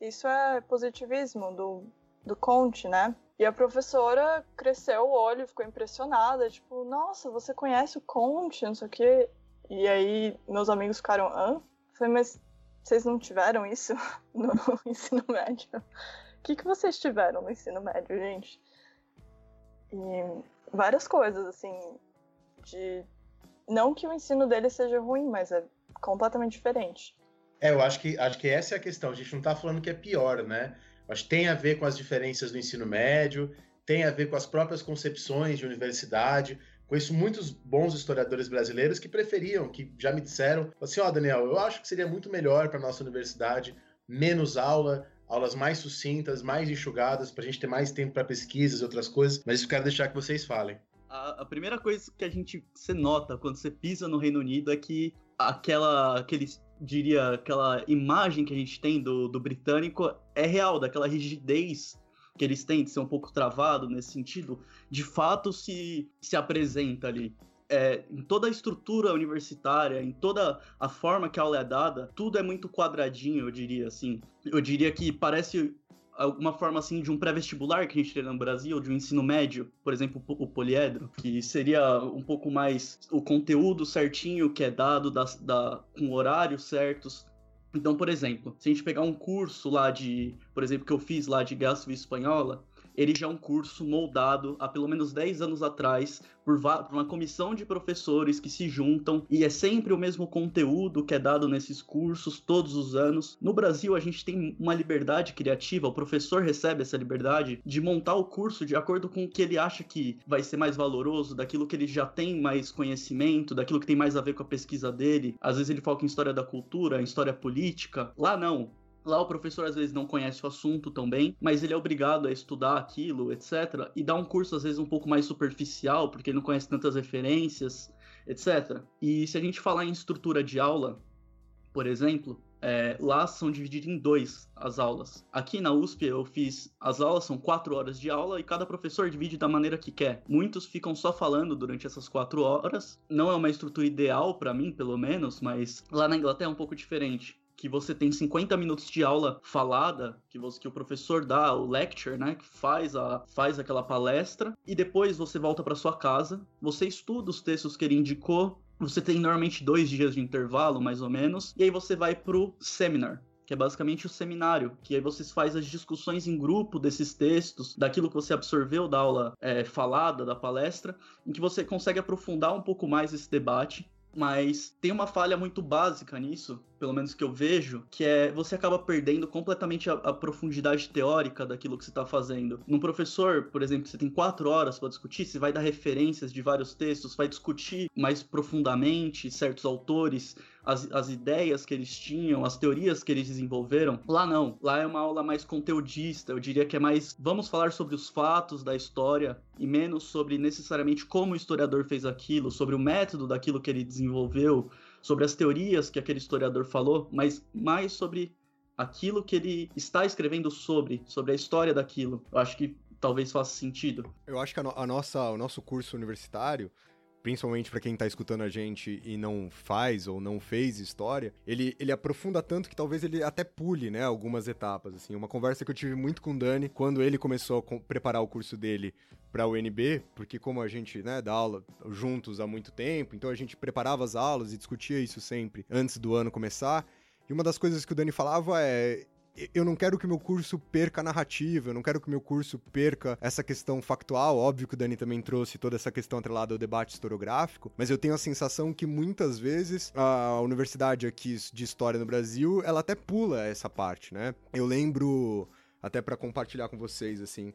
isso é positivismo do, do Conte, né? E a professora cresceu o olho, ficou impressionada, tipo, nossa, você conhece o Conte, não sei o quê. E aí meus amigos ficaram, hã? falei, mas vocês não tiveram isso [laughs] no [laughs] ensino médio? O que, que vocês tiveram no ensino médio, gente? E várias coisas, assim, de. Não que o ensino dele seja ruim, mas é completamente diferente. É, eu acho que, acho que essa é a questão. A gente não tá falando que é pior, né? Acho que tem a ver com as diferenças do ensino médio, tem a ver com as próprias concepções de universidade. Conheço muitos bons historiadores brasileiros que preferiam, que já me disseram, assim, ó, oh, Daniel, eu acho que seria muito melhor para nossa universidade menos aula, aulas mais sucintas, mais enxugadas, para a gente ter mais tempo para pesquisas e outras coisas, mas isso eu quero deixar que vocês falem. A, a, primeira coisa que a gente você nota quando você pisa no Reino Unido é que aquela aquele diria aquela imagem que a gente tem do, do britânico é real, daquela rigidez que eles têm de ser um pouco travado nesse sentido, de fato se, se apresenta ali. É, em toda a estrutura universitária, em toda a forma que a aula é dada, tudo é muito quadradinho, eu diria assim. Eu diria que parece alguma forma assim de um pré-vestibular que a gente tem no Brasil, de um ensino médio, por exemplo, o poliedro, que seria um pouco mais o conteúdo certinho que é dado da, da, com horários certos. Então, por exemplo, se a gente pegar um curso lá de, por exemplo, que eu fiz lá de Civil Espanhola, ele já é um curso moldado há pelo menos 10 anos atrás por, por, uma comissão de professores que se juntam e é sempre o mesmo conteúdo que é dado nesses cursos todos os anos. No Brasil, a gente tem uma liberdade criativa, o professor recebe essa liberdade de montar o curso de acordo com o que ele acha que vai ser mais valoroso, daquilo que ele já tem mais conhecimento, daquilo que tem mais a ver com a pesquisa dele. Às vezes ele foca em história da cultura, em história política. Lá não. Lá o professor às vezes não conhece o assunto tão bem, mas ele é obrigado a estudar aquilo, etc. E dá um curso às vezes um pouco mais superficial, porque ele não conhece tantas referências, etc. E se a gente falar em estrutura de aula, por exemplo, é, lá são divididas em dois as aulas. Aqui na USP eu fiz as aulas são quatro horas de aula e cada professor divide da maneira que quer. Muitos ficam só falando durante essas quatro horas. Não é uma estrutura ideal para mim, pelo menos, mas lá na Inglaterra é um pouco diferente que você tem 50 minutos de aula falada, que, você, que o professor dá, o lecture, né, que faz, a, faz aquela palestra, e depois você volta para sua casa, você estuda os textos que ele indicou, você tem normalmente dois dias de intervalo, mais ou menos, e aí você vai pro seminar, que é basicamente o seminário, que aí você faz as discussões em grupo desses textos, daquilo que você absorveu da aula é, falada, da palestra, em que você consegue aprofundar um pouco mais esse debate mas tem uma falha muito básica nisso, pelo menos que eu vejo, que é você acaba perdendo completamente a, a profundidade teórica daquilo que você está fazendo. Num professor, por exemplo, você tem quatro horas para discutir, você vai dar referências de vários textos, vai discutir mais profundamente certos autores, as, as ideias que eles tinham, as teorias que eles desenvolveram. Lá não. Lá é uma aula mais conteudista. Eu diria que é mais vamos falar sobre os fatos da história e menos sobre necessariamente como o historiador fez aquilo, sobre o método daquilo que ele desenvolveu, sobre as teorias que aquele historiador falou, mas mais sobre aquilo que ele está escrevendo sobre, sobre a história daquilo. Eu acho que talvez faça sentido. Eu acho que a, no a nossa, o nosso curso universitário principalmente para quem está escutando a gente e não faz ou não fez história, ele, ele aprofunda tanto que talvez ele até pule, né, algumas etapas, assim. Uma conversa que eu tive muito com o Dani quando ele começou a preparar o curso dele para o UNB, porque como a gente, né, dá aula juntos há muito tempo, então a gente preparava as aulas e discutia isso sempre antes do ano começar. E uma das coisas que o Dani falava é eu não quero que meu curso perca a narrativa, eu não quero que meu curso perca essa questão factual. Óbvio que o Dani também trouxe toda essa questão atrelada ao debate historiográfico, mas eu tenho a sensação que muitas vezes a universidade aqui de história no Brasil, ela até pula essa parte, né? Eu lembro, até para compartilhar com vocês, assim,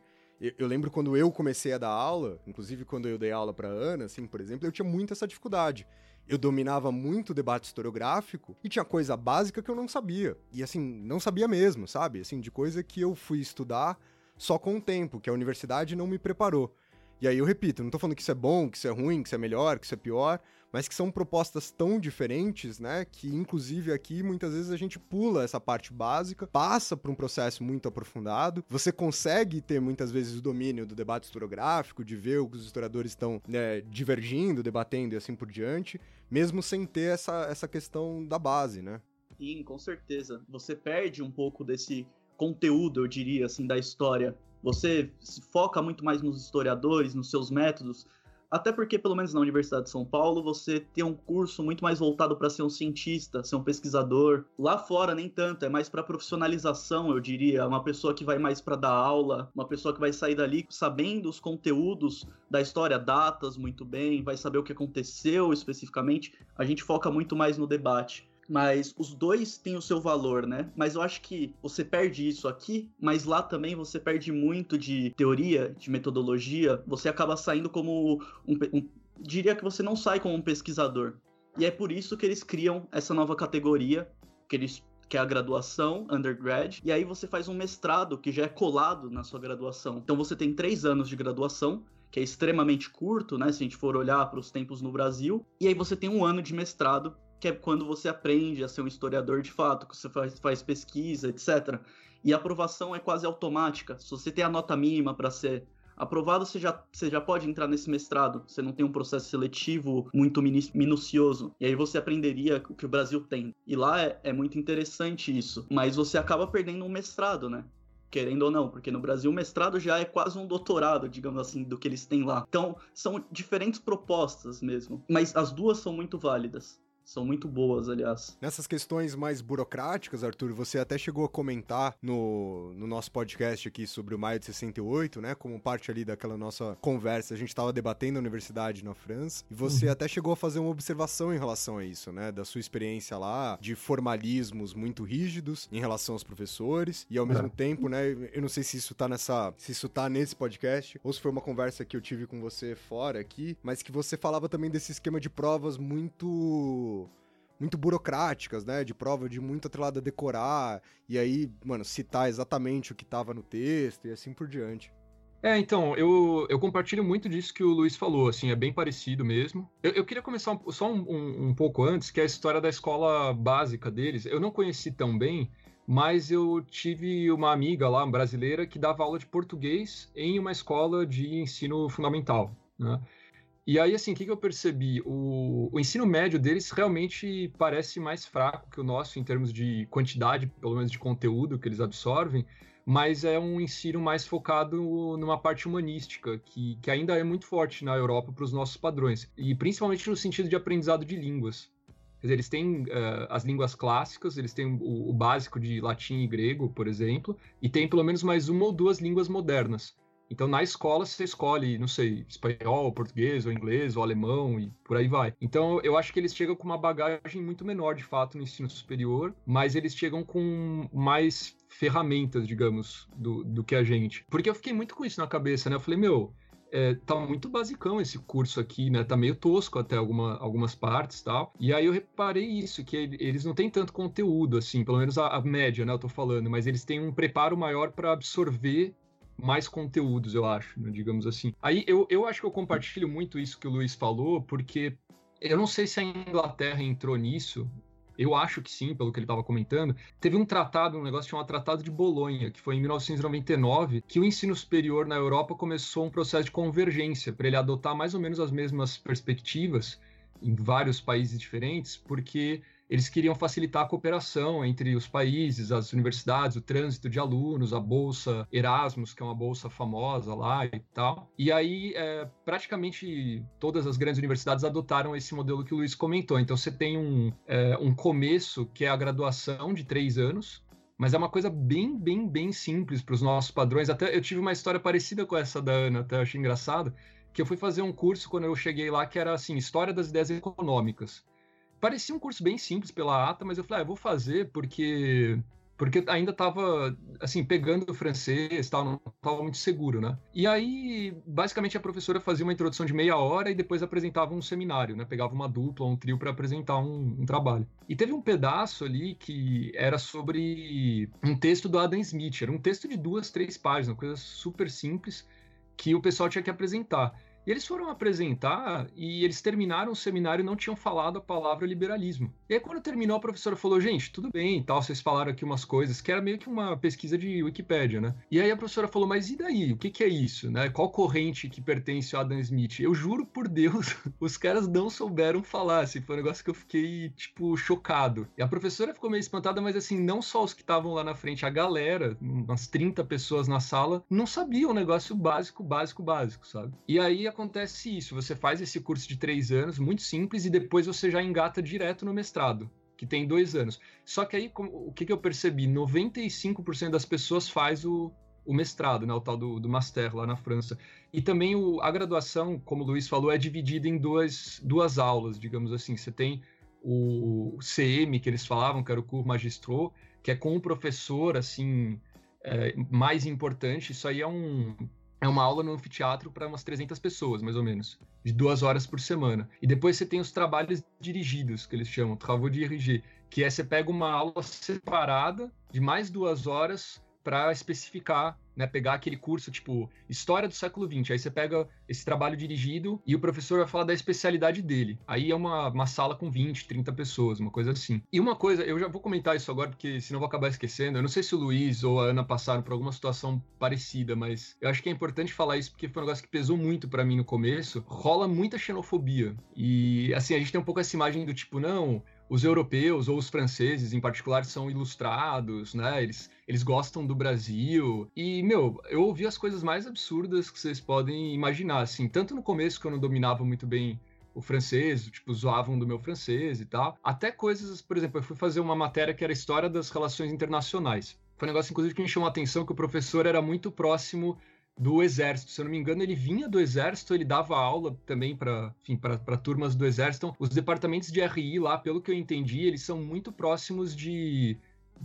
eu, lembro quando eu comecei a dar aula, inclusive quando eu dei aula para Ana, assim, por exemplo, eu tinha muito essa dificuldade eu dominava muito o debate historiográfico e tinha coisa básica que eu não sabia. E assim, não sabia mesmo, sabe? Assim, de coisa que eu fui estudar só com o tempo, que a universidade não me preparou. E aí eu repito, não tô falando que isso é bom, que isso é ruim, que isso é melhor, que isso é pior, mas que são propostas tão diferentes, né, que inclusive aqui muitas vezes a gente pula essa parte básica, passa por um processo muito aprofundado, você consegue ter muitas vezes o domínio do debate historiográfico, de ver o que os historiadores estão né, divergindo, debatendo e assim por diante, mesmo sem ter essa, essa questão da base, né? Sim, com certeza. Você perde um pouco desse conteúdo, eu diria, assim, da história você se foca muito mais nos historiadores, nos seus métodos, até porque, pelo menos na Universidade de São Paulo, você tem um curso muito mais voltado para ser um cientista, ser um pesquisador. Lá fora, nem tanto, é mais para profissionalização, eu diria. Uma pessoa que vai mais para dar aula, uma pessoa que vai sair dali sabendo os conteúdos da história, datas muito bem, vai saber o que aconteceu especificamente. A gente foca muito mais no debate. Mas os dois têm o seu valor, né? Mas eu acho que você perde isso aqui, mas lá também você perde muito de teoria, de metodologia. Você acaba saindo como um, um diria que você não sai como um pesquisador. E é por isso que eles criam essa nova categoria, que eles que é a graduação, undergrad, e aí você faz um mestrado que já é colado na sua graduação. Então você tem três anos de graduação, que é extremamente curto, né? Se a gente for olhar para os tempos no Brasil. E aí você tem um ano de mestrado, que é quando você aprende a ser um historiador de fato, que você faz, faz pesquisa, etc. E a aprovação é quase automática. Se você tem a nota mínima para ser aprovado, você já, você já pode entrar nesse mestrado. Você não tem um processo seletivo muito minucioso. E aí você aprenderia o que o Brasil tem. E lá é, é muito interessante isso. Mas você acaba perdendo um mestrado, né? querendo ou não, porque no Brasil o mestrado já é quase um doutorado, digamos assim, do que eles têm lá. Então, são diferentes propostas mesmo, mas as duas são muito válidas. São muito boas, aliás. Nessas questões mais burocráticas, Arthur, você até chegou a comentar no, no nosso podcast aqui sobre o Maio de 68, né? Como parte ali daquela nossa conversa, a gente estava debatendo a universidade na França, e você uhum. até chegou a fazer uma observação em relação a isso, né? Da sua experiência lá, de formalismos muito rígidos em relação aos professores, e ao mesmo é. tempo, né? Eu não sei se isso tá nessa. se isso tá nesse podcast, ou se foi uma conversa que eu tive com você fora aqui, mas que você falava também desse esquema de provas muito muito burocráticas, né? De prova de muito atrelado a decorar, e aí, mano, citar exatamente o que tava no texto e assim por diante. É, então, eu, eu compartilho muito disso que o Luiz falou, assim, é bem parecido mesmo. Eu, eu queria começar um, só um, um, um, pouco antes, que é a história da escola básica deles. Eu não conheci tão bem, mas eu tive uma amiga lá, brasileira, que dava aula de português em uma escola de ensino fundamental, né? E aí, assim, o que, eu percebi? O, o, ensino médio deles realmente parece mais fraco que o nosso em termos de quantidade, pelo menos de conteúdo que eles absorvem, mas é um ensino mais focado numa parte humanística, que, que ainda é muito forte na Europa para os nossos padrões, e principalmente no sentido de aprendizado de línguas. Quer dizer, eles têm uh, as línguas clássicas, eles têm o, o básico de latim e grego, por exemplo, e tem pelo menos mais uma ou duas línguas modernas. Então, na escola, você escolhe, não sei, espanhol, português, ou inglês, ou alemão, e por aí vai. Então, eu acho que eles chegam com uma bagagem muito menor, de fato, no ensino superior, mas eles chegam com mais ferramentas, digamos, do, do que a gente. Porque eu fiquei muito com isso na cabeça, né? Eu falei, meu, é, tá muito basicão esse curso aqui, né? Tá meio tosco até alguma, algumas partes tal. E aí eu reparei isso, que eles não têm tanto conteúdo, assim, pelo menos a, a média, né? Eu tô falando, mas eles têm um preparo maior para absorver mais conteúdos, eu acho, né, digamos assim. Aí eu, eu acho que eu compartilho muito isso que o Luiz falou, porque eu não sei se a Inglaterra entrou nisso, eu acho que sim, pelo que ele estava comentando. Teve um tratado, um negócio chamado Tratado de Bolonha, que foi em 1999, que o ensino superior na Europa começou um processo de convergência, para ele adotar mais ou menos as mesmas perspectivas em vários países diferentes, porque eles queriam facilitar a cooperação entre os países, as universidades, o trânsito de alunos, a bolsa Erasmus, que é uma bolsa famosa lá e tal. E aí, é, praticamente todas as grandes universidades adotaram esse modelo que o Luiz comentou. Então, você tem um, é, um começo, que é a graduação de três anos, mas é uma coisa bem, bem, bem simples para os nossos padrões. Até eu tive uma história parecida com essa da Ana, até achei engraçado, que eu fui fazer um curso quando eu cheguei lá que era assim, História das Ideias Econômicas parecia um curso bem simples pela ata, mas eu falei, ah, eu vou fazer porque porque ainda estava assim pegando o francês, tal, não estava muito seguro, né? E aí, basicamente a professora fazia uma introdução de meia hora e depois apresentava um seminário, né? Pegava uma dupla, um trio para apresentar um, um, trabalho. E teve um pedaço ali que era sobre um texto do Adam Smith, era um texto de duas, três páginas, uma coisa super simples que o pessoal tinha que apresentar. E eles foram apresentar e eles terminaram o seminário e não tinham falado a palavra liberalismo. E aí, quando terminou, a professora falou: gente, tudo bem e tal, vocês falaram aqui umas coisas, que era meio que uma pesquisa de Wikipédia, né? E aí a professora falou: mas e daí? O que, que é isso, né? Qual corrente que pertence ao Adam Smith? Eu juro por Deus, [laughs] os caras não souberam falar, assim, foi um negócio que eu fiquei, tipo, chocado. E a professora ficou meio espantada, mas assim, não só os que estavam lá na frente, a galera, umas 30 pessoas na sala, não sabiam o negócio básico, básico, básico, sabe? E aí acontece isso. Você faz esse curso de três anos, muito simples, e depois você já engata direto no mestrado, que tem dois anos. Só que aí, o que, que eu percebi? 95% das pessoas faz o, o mestrado, né, o tal do, do Master lá na França. E também o, a graduação, como o Luiz falou, é dividida em duas, duas aulas, digamos assim. Você tem o CM, que eles falavam, que era o curso magistrou, que é com o professor, assim, é, mais importante. Isso aí é um é uma aula no anfiteatro para umas 300 pessoas, mais ou menos, de duas horas por semana. E depois você tem os trabalhos dirigidos, que eles chamam, travaux dirigés, que é você pega uma aula separada de mais duas horas para especificar, né, pegar aquele curso tipo História do século XX. Aí você pega esse trabalho dirigido e o professor vai falar da especialidade dele. Aí é uma, uma sala com 20, 30 pessoas, uma coisa assim. E uma coisa, eu já vou comentar isso agora porque senão eu vou acabar esquecendo. Eu não sei se o Luiz ou a Ana passaram por alguma situação parecida, mas eu acho que é importante falar isso porque foi um negócio que pesou muito para mim no começo. Rola muita xenofobia. E assim, a gente tem um pouco essa imagem do tipo, não, os europeus ou os franceses, em particular, são ilustrados, né? Eles, eles gostam do Brasil. E, meu, eu ouvi as coisas mais absurdas que vocês podem imaginar, assim. Tanto no começo, que eu não dominava muito bem o francês, tipo, zoavam do meu francês e tal. Até coisas, por exemplo, eu fui fazer uma matéria que era História das Relações Internacionais. Foi um negócio, inclusive, que me chamou a atenção, que o professor era muito próximo do exército. Se eu não me engano, ele vinha do exército, ele dava aula também para, para turmas do exército. Então, os departamentos de RI lá, pelo que eu entendi, eles são muito próximos de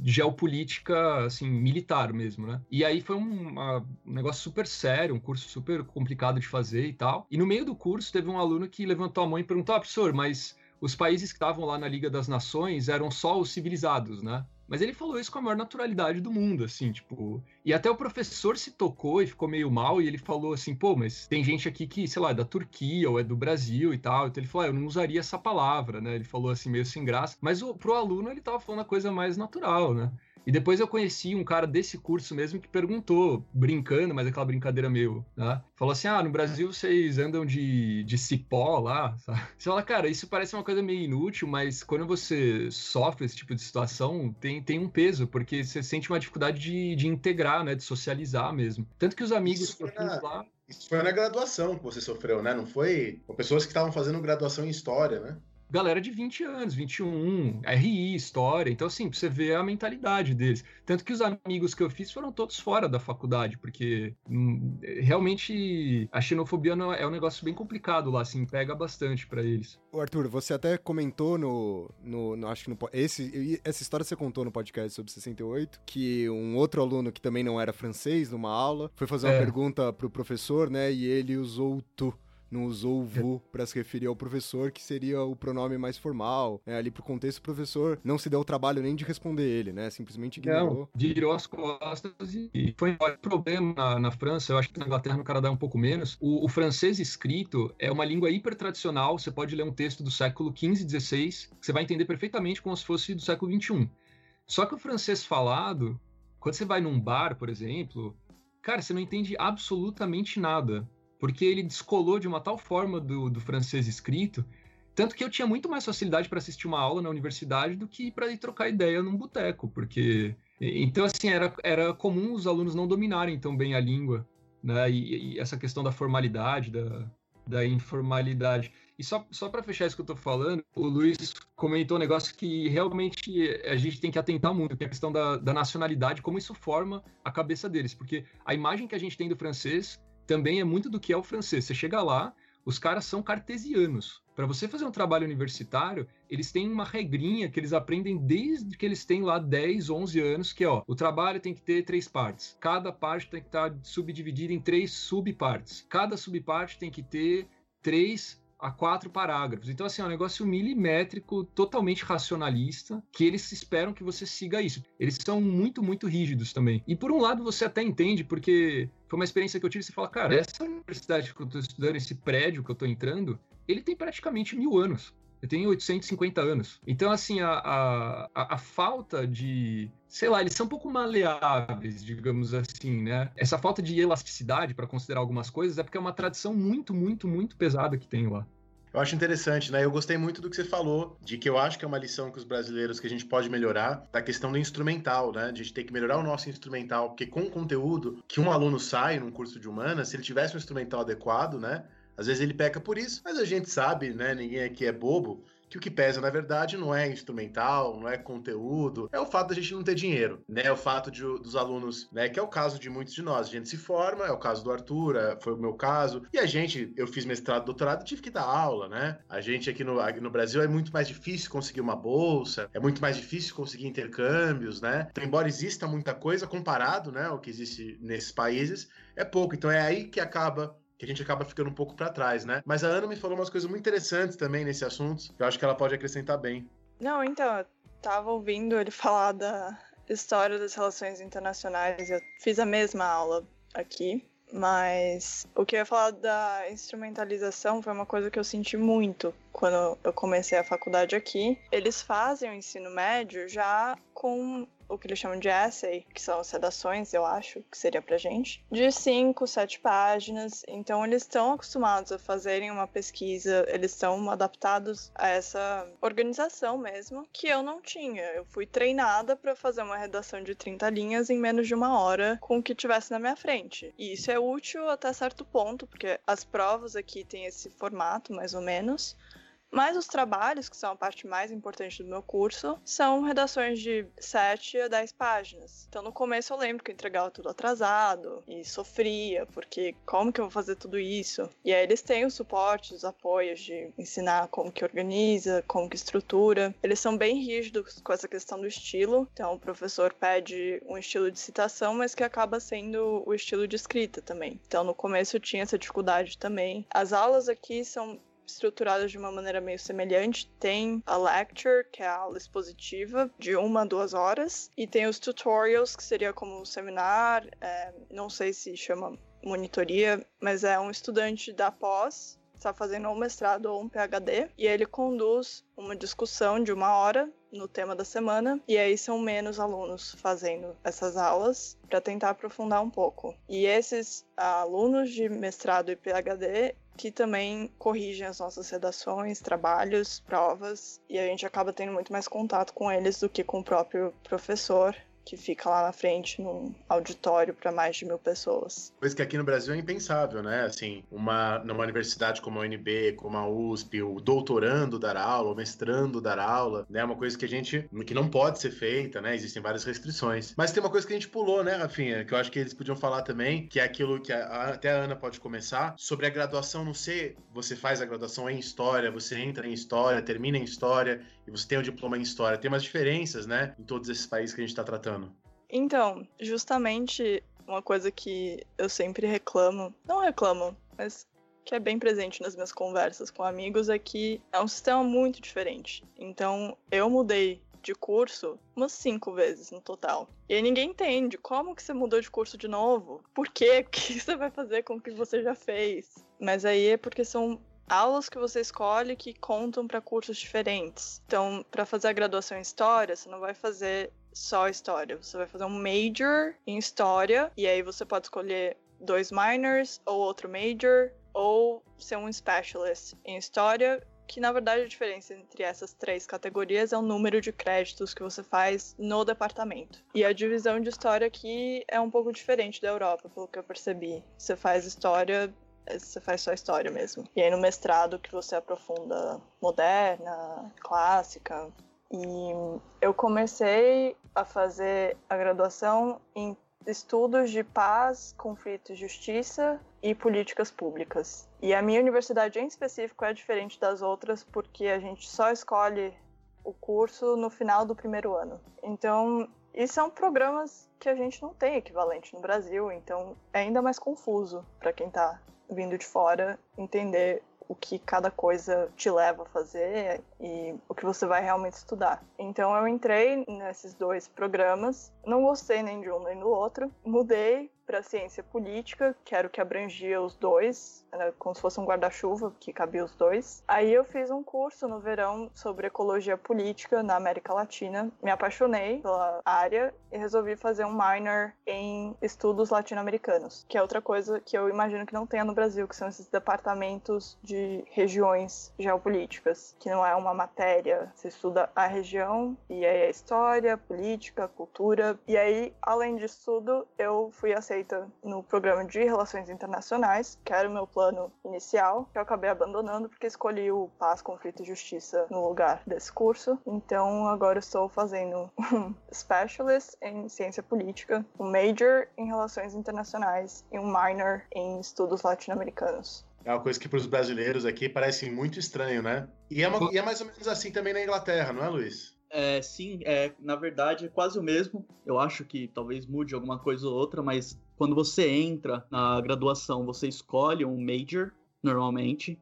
geopolítica, assim, militar mesmo, né? E aí foi um, uma, um, negócio super sério, um curso super complicado de fazer e tal. E no meio do curso teve um aluno que levantou a mão e perguntou, ah, professor, mas os países que estavam lá na Liga das Nações eram só os civilizados, né? Mas ele falou isso com a maior naturalidade do mundo, assim, tipo. E até o professor se tocou e ficou meio mal, e ele falou assim, pô, mas tem gente aqui que, sei lá, é da Turquia ou é do Brasil e tal. Então ele falou, ah, eu não usaria essa palavra, né? Ele falou assim, meio sem graça. Mas o, pro aluno ele tava falando a coisa mais natural, né? E depois eu conheci um cara desse curso mesmo que perguntou, brincando, mas aquela brincadeira meio, né? Falou assim: ah, no Brasil vocês andam de, de cipó lá, sabe? [laughs] Você fala, cara, isso parece uma coisa meio inútil, mas quando você sofre esse tipo de situação, tem, tem um peso, porque você sente uma dificuldade de, de integrar, né? De socializar mesmo. Tanto que os amigos que eu fiz lá. Isso foi na graduação que você sofreu, né? Não foi com pessoas que estavam fazendo graduação em história, né? Galera de 20 anos, 21, RI, história. Então, assim, você vê a mentalidade deles. Tanto que os amigos que eu fiz foram todos fora da faculdade, porque hum, realmente a xenofobia é um negócio bem complicado lá, assim, pega bastante para eles. O Arthur, você até comentou no, no, no, acho que no esse essa história você contou no podcast sobre 68, que um outro aluno que também não era francês numa aula foi fazer uma é. pergunta pro professor, né, e ele usou o tu não usou o vu para se referir ao professor, que seria o pronome mais formal. Né? Ali pro contexto, o professor não se deu o trabalho nem de responder ele, né? Simplesmente ignorou. Não, virou as costas e foi um problema na, na, França, eu acho que na Inglaterra, no Canadá, é um pouco menos. O, o, francês escrito é uma língua hiper tradicional, você pode ler um texto do século XV, XVI, que você vai entender perfeitamente como se fosse do século XXI. Só que o francês falado, quando você vai num bar, por exemplo, cara, você não entende absolutamente nada porque ele descolou de uma tal forma do, do francês escrito, tanto que eu tinha muito mais facilidade para assistir uma aula na universidade do que para ir trocar ideia num boteco, porque então assim era, era comum os alunos não dominarem tão bem a língua, né? E, e essa questão da formalidade, da, da informalidade. E só, só para fechar isso que eu estou falando, o Luiz comentou um negócio que realmente a gente tem que atentar muito, que é a questão da, da nacionalidade, como isso forma a cabeça deles. Porque a imagem que a gente tem do francês também é muito do que é o francês. Você chega lá, os caras são cartesianos. Para você fazer um trabalho universitário, eles têm uma regrinha que eles aprendem desde que eles têm lá 10, 11 anos, que é, ó, o trabalho tem que ter três partes. Cada parte tem que estar subdividida em três subpartes. Cada subparte tem que ter três a quatro parágrafos. Então, assim, é um negócio milimétrico, totalmente racionalista, que eles esperam que você siga isso. Eles são muito, muito rígidos também. E por um lado, você até entende, porque foi uma experiência que eu tive, você fala, cara, essa universidade que eu estou estudando, esse prédio que eu estou entrando, ele tem praticamente mil anos. Eu tenho 850 anos. Então, assim, a, a, a, falta de. Sei lá, eles são um pouco maleáveis, digamos assim, né? Essa falta de elasticidade para considerar algumas coisas é porque é uma tradição muito, muito, muito pesada que tem lá. Eu acho interessante, né? Eu gostei muito do que você falou, de que eu acho que é uma lição que os brasileiros que a gente pode melhorar, da questão do instrumental, né? De a gente ter que melhorar o nosso instrumental, porque com o conteúdo que um aluno sai num curso de humanas, se ele tivesse um instrumental adequado, né? Às vezes ele peca por isso, mas a gente sabe, né? Ninguém aqui é bobo, que o que pesa, na verdade, não é instrumental, não é conteúdo, é o fato da gente não ter dinheiro, né? É o fato de, dos alunos, né? Que é o caso de muitos de nós. A gente se forma, é o caso do Arthur, é, foi o meu caso. E a gente, eu fiz mestrado, doutorado, tive que dar aula, né? A gente aqui no, aqui no Brasil é muito mais difícil conseguir uma bolsa, é muito mais difícil conseguir intercâmbios, né? Então, embora exista muita coisa comparado, né, ao que existe nesses países, é pouco. Então é aí que acaba que a gente acaba ficando um pouco para trás, né? Mas a Ana me falou umas coisas muito interessantes também nesse assunto, que eu acho que ela pode acrescentar bem. Não, então, eu tava ouvindo ele [laughs] falar da, História das Relações Internacionais, eu fiz a mesma aula aqui, mas o que eu ia falar da instrumentalização foi uma coisa que eu senti muito quando eu comecei a faculdade aqui. Eles fazem o ensino médio já com o que eles chamam de essay, que são as redações, eu acho, que seria pra gente, de 5, 7 páginas. Então eles estão acostumados a fazerem uma pesquisa, eles estão adaptados a essa organização mesmo, que eu não tinha. Eu fui treinada para fazer uma redação de 30 linhas em menos de uma hora com o que tivesse na minha frente. E isso é útil até certo ponto, porque as provas aqui têm esse formato, mais ou menos. Mas os trabalhos, que são a parte mais importante do meu curso, são redações de 7 a 10 páginas. Então no começo eu lembro que eu entregava tudo atrasado e sofria, porque como que eu vou fazer tudo isso? E aí eles têm o suporte, os apoios de ensinar como que organiza, como que estrutura. Eles são bem rígidos com essa questão do estilo. Então o professor pede um estilo de citação, mas que acaba sendo o estilo de escrita também. Então no começo eu tinha essa dificuldade também. As aulas aqui são estruturadas de uma maneira meio semelhante. Tem a lecture, que é a aula expositiva, de uma a duas horas, e tem os tutorials, que seria como um seminar, é, não sei se chama monitoria, mas é um estudante da pós, está fazendo um mestrado ou um PhD, e ele conduz uma discussão de uma hora no tema da semana, e aí são menos alunos fazendo essas aulas para tentar aprofundar um pouco. E esses alunos de mestrado e PhD que também corrigem as nossas redações, trabalhos, provas, e a gente acaba tendo muito mais contato com eles do que com o próprio professor que fica lá na frente num auditório para mais de mil pessoas. Coisa que aqui no Brasil é impensável, né? Assim, uma numa universidade como a UNB, como a USP, o doutorando dar aula, o mestrando dar aula, né? Uma coisa que a gente que não pode ser feita, né? Existem várias restrições. Mas tem uma coisa que a gente pulou, né, Rafinha? Que eu acho que eles podiam falar também, que é aquilo que a, até a Ana pode começar sobre a graduação não ser você faz a graduação em história, você entra em história, termina em história e você tem o diploma em história. Tem umas diferenças, né, em todos esses países que a gente está tratando. Então, justamente uma coisa que eu sempre reclamo, não reclamo, mas que é bem presente nas minhas conversas com amigos é que é um sistema muito diferente. Então, eu mudei de curso umas cinco vezes no total. E aí ninguém entende como que você mudou de curso de novo. Por quê? [laughs] O que você vai fazer com o que você já fez? Mas aí é porque são aulas que você escolhe que contam para cursos diferentes. Então, para fazer a graduação em história, você não vai fazer só história. Você vai fazer um major em história e aí você pode escolher dois minors ou outro major ou ser um specialist em história que na verdade a diferença entre essas três categorias é o número de créditos que você faz no departamento. E a divisão de história aqui é um pouco diferente da Europa, pelo que eu percebi. Você faz história, você faz só história mesmo. E aí no mestrado que você aprofunda moderna, clássica, e eu comecei a fazer a graduação em estudos de paz, conflito e justiça e políticas públicas. E a minha universidade em específico é diferente das outras porque a gente só escolhe o curso no final do primeiro ano. Então, e são programas que a gente não tem equivalente no Brasil, então é ainda mais confuso para quem está vindo de fora entender o que cada coisa te leva a fazer e o que você vai realmente estudar. Então eu entrei nesses dois programas, não gostei nem de um nem do outro, mudei para ciência política, que era o que abrangia os dois, era como se fosse um guarda-chuva que cabia os dois. Aí eu fiz um curso no verão sobre ecologia política na América Latina, me apaixonei pela área e resolvi fazer um minor em estudos latino-americanos, que é outra coisa que eu imagino que não tenha no Brasil, que são esses departamentos de regiões geopolíticas, que não é uma matéria, você estuda a região e aí a história, política, cultura. E aí, além disso tudo, eu fui aceita aceita no programa de Relações Internacionais, que era o meu plano inicial, que eu acabei abandonando porque escolhi o Paz, Conflito e Justiça no lugar desse curso. Então agora estou fazendo um [laughs] Specialist em Ciência Política, um Major em Relações Internacionais e um Minor em Estudos Latino-Americanos. É uma coisa que para os brasileiros aqui parece muito estranho, né? E é, uma, e é mais ou menos assim também na Inglaterra, não é, Luiz? É, sim, é, na verdade é quase o mesmo. Eu acho que talvez mude alguma coisa ou outra, mas quando você entra na graduação, você escolhe um major, normalmente,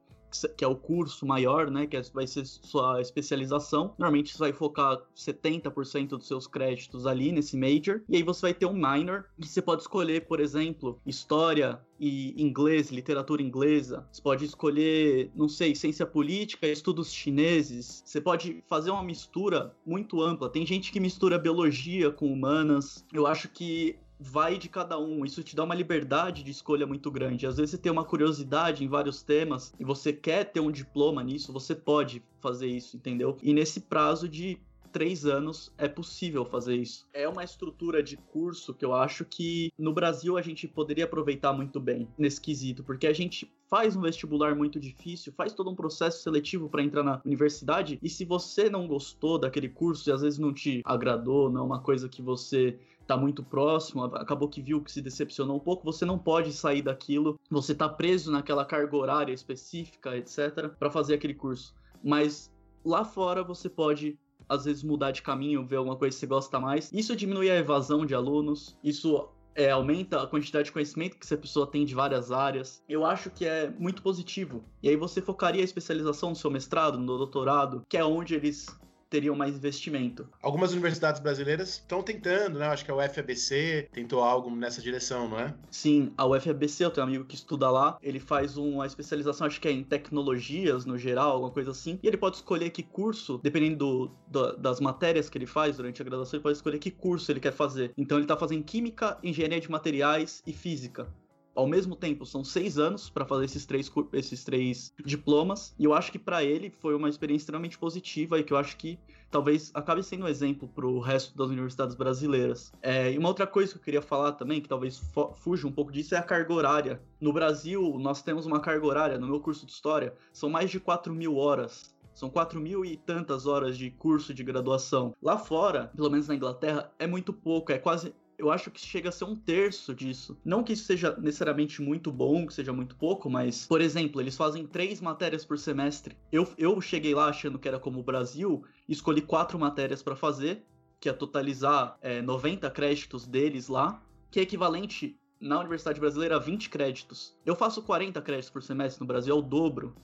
que é o curso maior, né, que é, vai ser sua especialização. Normalmente você vai focar 70% dos seus créditos ali nesse major, e aí você vai ter um minor, que você pode escolher, por exemplo, história e inglês, literatura inglesa. Você pode escolher, não sei, ciência política, estudos chineses. Você pode fazer uma mistura muito ampla. Tem gente que mistura biologia com humanas. Eu acho que vai de cada um. Isso te dá uma liberdade de escolha muito grande. Às vezes você tem uma curiosidade em vários temas e você quer ter um diploma nisso, você pode fazer isso, entendeu? E nesse prazo de três anos é possível fazer isso. É uma estrutura de curso que eu acho que no Brasil a gente poderia aproveitar muito bem nesse quesito, porque a gente faz um vestibular muito difícil, faz todo um processo seletivo para entrar na universidade, e se você não gostou daquele curso e às vezes não te agradou, não é uma coisa que você tá muito próximo, acabou que viu que se decepcionou um pouco, você não pode sair daquilo, você tá preso naquela carga horária específica, etc, para fazer aquele curso. Mas lá fora você pode às vezes mudar de caminho, ver alguma coisa que você gosta mais. Isso diminui a evasão de alunos, isso é, aumenta a quantidade de conhecimento que essa pessoa tem de várias áreas. Eu acho que é muito positivo. E aí você focaria a especialização no seu mestrado, no doutorado, que é onde eles teriam mais investimento. Algumas universidades brasileiras estão tentando, né? Acho que a UFABC tentou algo nessa direção, não é? Sim, a UFABC, eu tenho um amigo que estuda lá, ele faz uma especialização, acho que é em tecnologias no geral, alguma coisa assim, e ele pode escolher que curso, dependendo do, do, das matérias que ele faz durante a graduação, ele pode escolher que curso ele quer fazer. Então ele está fazendo Química, Engenharia de Materiais e Física ao mesmo tempo, são seis anos para fazer esses três, esses três diplomas. E eu acho que para ele foi uma experiência extremamente positiva e que eu acho que talvez acabe sendo um exemplo para o resto das universidades brasileiras. É, e uma outra coisa que eu queria falar também, que talvez fuja um pouco disso, é a carga horária. No Brasil, nós temos uma carga horária, no meu curso de História, são mais de 4 mil horas são 4 mil e tantas horas de curso de graduação. Lá fora, pelo menos na Inglaterra, é muito pouco, é quase eu acho que chega a ser um terço disso. Não que isso seja necessariamente muito bom, que seja muito pouco, mas, por exemplo, eles fazem três matérias por semestre. Eu, eu cheguei lá achando que era como o Brasil, escolhi quatro matérias para fazer, que é totalizar é, 90 créditos deles lá, que é equivalente na Universidade Brasileira a 20 créditos. Eu faço 40 créditos por semestre no Brasil, é o dobro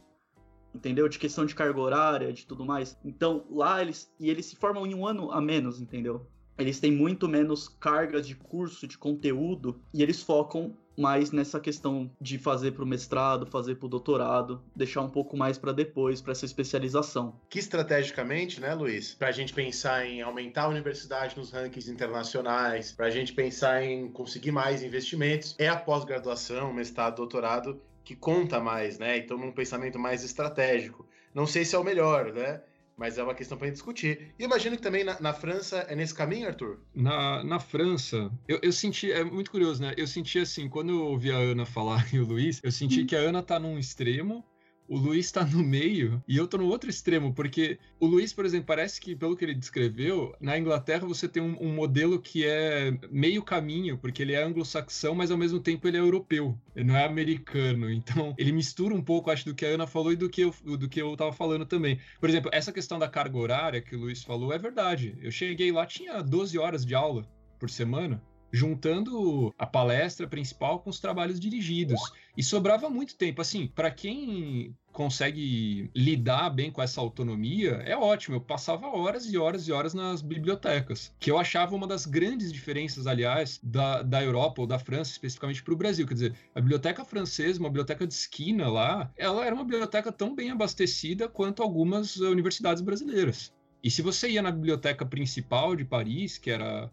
entendeu? De questão de carga horária, de tudo mais. Então, lá eles. E eles se formam em um ano a menos, entendeu? Eles têm muito menos cargas de curso, de conteúdo, e eles focam mais nessa questão de fazer para o mestrado, fazer para o doutorado, deixar um pouco mais para depois, para essa especialização. Que estrategicamente, né, Luiz, para a gente pensar em aumentar a universidade nos rankings internacionais, para a gente pensar em conseguir mais investimentos, é a pós-graduação, mestrado, doutorado que conta mais, né? Então, num pensamento mais estratégico. Não sei se é o melhor, né? Mas é uma questão para gente discutir. E imagino que também na, na, França é nesse caminho, Arthur? Na, na França, eu, eu senti, é muito curioso, né? Eu senti assim, quando eu ouvi a Ana falar [laughs] e o Luiz, eu senti que a Ana tá num extremo o Luiz está no meio e eu tô no outro extremo, porque o Luiz, por exemplo, parece que, pelo que ele descreveu, na Inglaterra você tem um, um modelo que é meio caminho, porque ele é anglo-saxão, mas ao mesmo tempo ele é europeu, ele não é americano. Então, [laughs] ele mistura um pouco, acho, do que a Ana falou e do que eu, do que eu tava falando também. Por exemplo, essa questão da carga horária que o Luiz falou é verdade. Eu cheguei lá, tinha 12 horas de aula por semana juntando a palestra principal com os trabalhos dirigidos. E sobrava muito tempo. Assim, para quem consegue lidar bem com essa autonomia, é ótimo. Eu passava horas e horas e horas nas bibliotecas, que eu achava uma das grandes diferenças, aliás, da, da Europa ou da França, especificamente para o Brasil. Quer dizer, a biblioteca francesa, uma biblioteca de esquina lá, ela era uma biblioteca tão bem abastecida quanto algumas universidades brasileiras. E se você ia na biblioteca principal de Paris, que era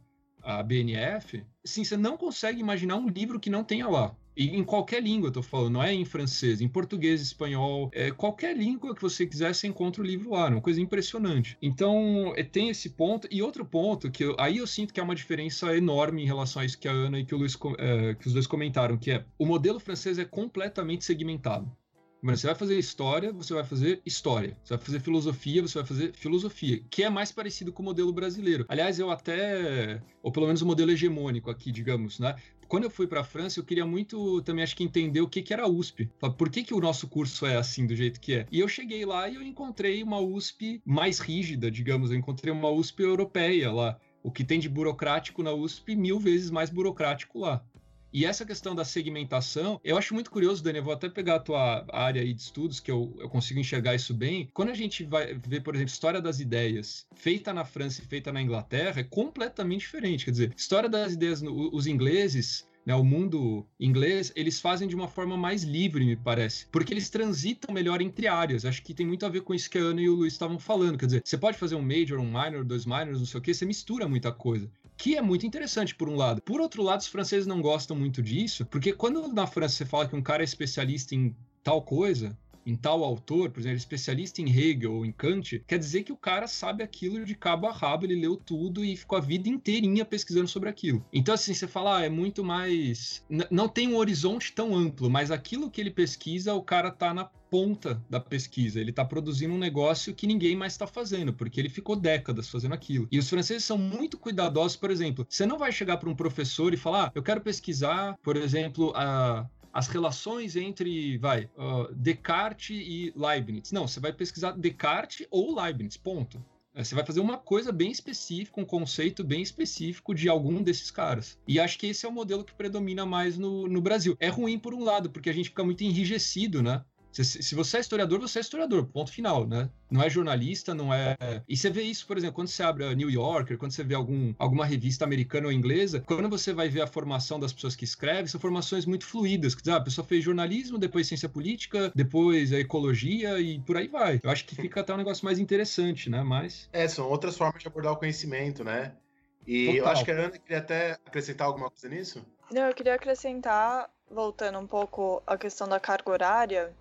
a BNF, sim, você não consegue imaginar um livro que não tenha lá. E em qualquer língua, eu tô falando, não é em francês, em português, espanhol, é, qualquer língua que você quiser, você encontra o livro lá, é uma coisa impressionante. Então, é, tem esse ponto. E outro ponto, que eu, aí eu sinto que é uma diferença enorme em relação a isso que a Ana e que, Luiz, é, que os dois comentaram, que é o modelo francês é completamente segmentado. Você vai fazer história, você vai fazer história. Você vai fazer filosofia, você vai fazer filosofia, que é mais parecido com o modelo brasileiro. Aliás, eu até, ou pelo menos o modelo hegemônico aqui, digamos, né? Quando eu fui para a França, eu queria muito também acho que entender o que, que era a USP. Por que, que o nosso curso é assim do jeito que é? E eu cheguei lá e eu encontrei uma USP mais rígida, digamos. Eu encontrei uma USP europeia lá. O que tem de burocrático na USP, mil vezes mais burocrático lá. E essa questão da segmentação, eu acho muito curioso, Dani, eu vou até pegar a tua área de estudos, que eu, eu consigo enxergar isso bem. Quando a gente vai ver, por exemplo, História das Ideias, feita na França e feita na Inglaterra, é completamente diferente. Quer dizer, História das Ideias, os ingleses né, o mundo inglês, eles fazem de uma forma mais livre, me parece, porque eles transitam melhor entre áreas. Acho que tem muito a ver com isso que a Ana e o Luiz estavam falando. Quer dizer, você pode fazer um major, um minor, dois minors, não sei o que, você mistura muita coisa que é muito interessante por um lado. Por outro lado, os franceses não gostam muito disso, porque quando na França você fala que um cara é especialista em tal coisa, em tal autor, por exemplo, especialista em Hegel ou em Kant, quer dizer que o cara sabe aquilo de cabo a rabo, ele leu tudo e ficou a vida inteirinha pesquisando sobre aquilo. Então, assim, você fala, ah, é muito mais. N não tem um horizonte tão amplo, mas aquilo que ele pesquisa, o cara tá na ponta da pesquisa. Ele está produzindo um negócio que ninguém mais está fazendo, porque ele ficou décadas fazendo aquilo. E os franceses são muito cuidadosos, por exemplo. Você não vai chegar para um professor e falar, ah, eu quero pesquisar, por exemplo, a as relações entre, vai, uh, Descartes e Leibniz. Não, você vai pesquisar Descartes ou Leibniz, ponto. É, você vai fazer uma coisa bem específica, um conceito bem específico de algum desses caras. E acho que esse é o modelo que predomina mais no, no Brasil. É ruim por um lado, porque a gente fica muito enrijecido, né? Se, se, você é historiador, você é historiador, ponto final, né? Não é jornalista, não é. E você vê isso, por exemplo, quando você abre a New Yorker, quando você vê algum, alguma revista americana ou inglesa, quando você vai ver a formação das pessoas que escrevem, são formações muito fluídas. Que, ah, a pessoa fez jornalismo, depois ciência política, depois a ecologia e por aí vai. Eu acho que fica até um negócio mais interessante, né? Mas. É, são outras formas de abordar o conhecimento, né? E Total. eu acho que a Ana queria até acrescentar alguma coisa nisso. Não, eu queria acrescentar, voltando um pouco à questão da carga horária,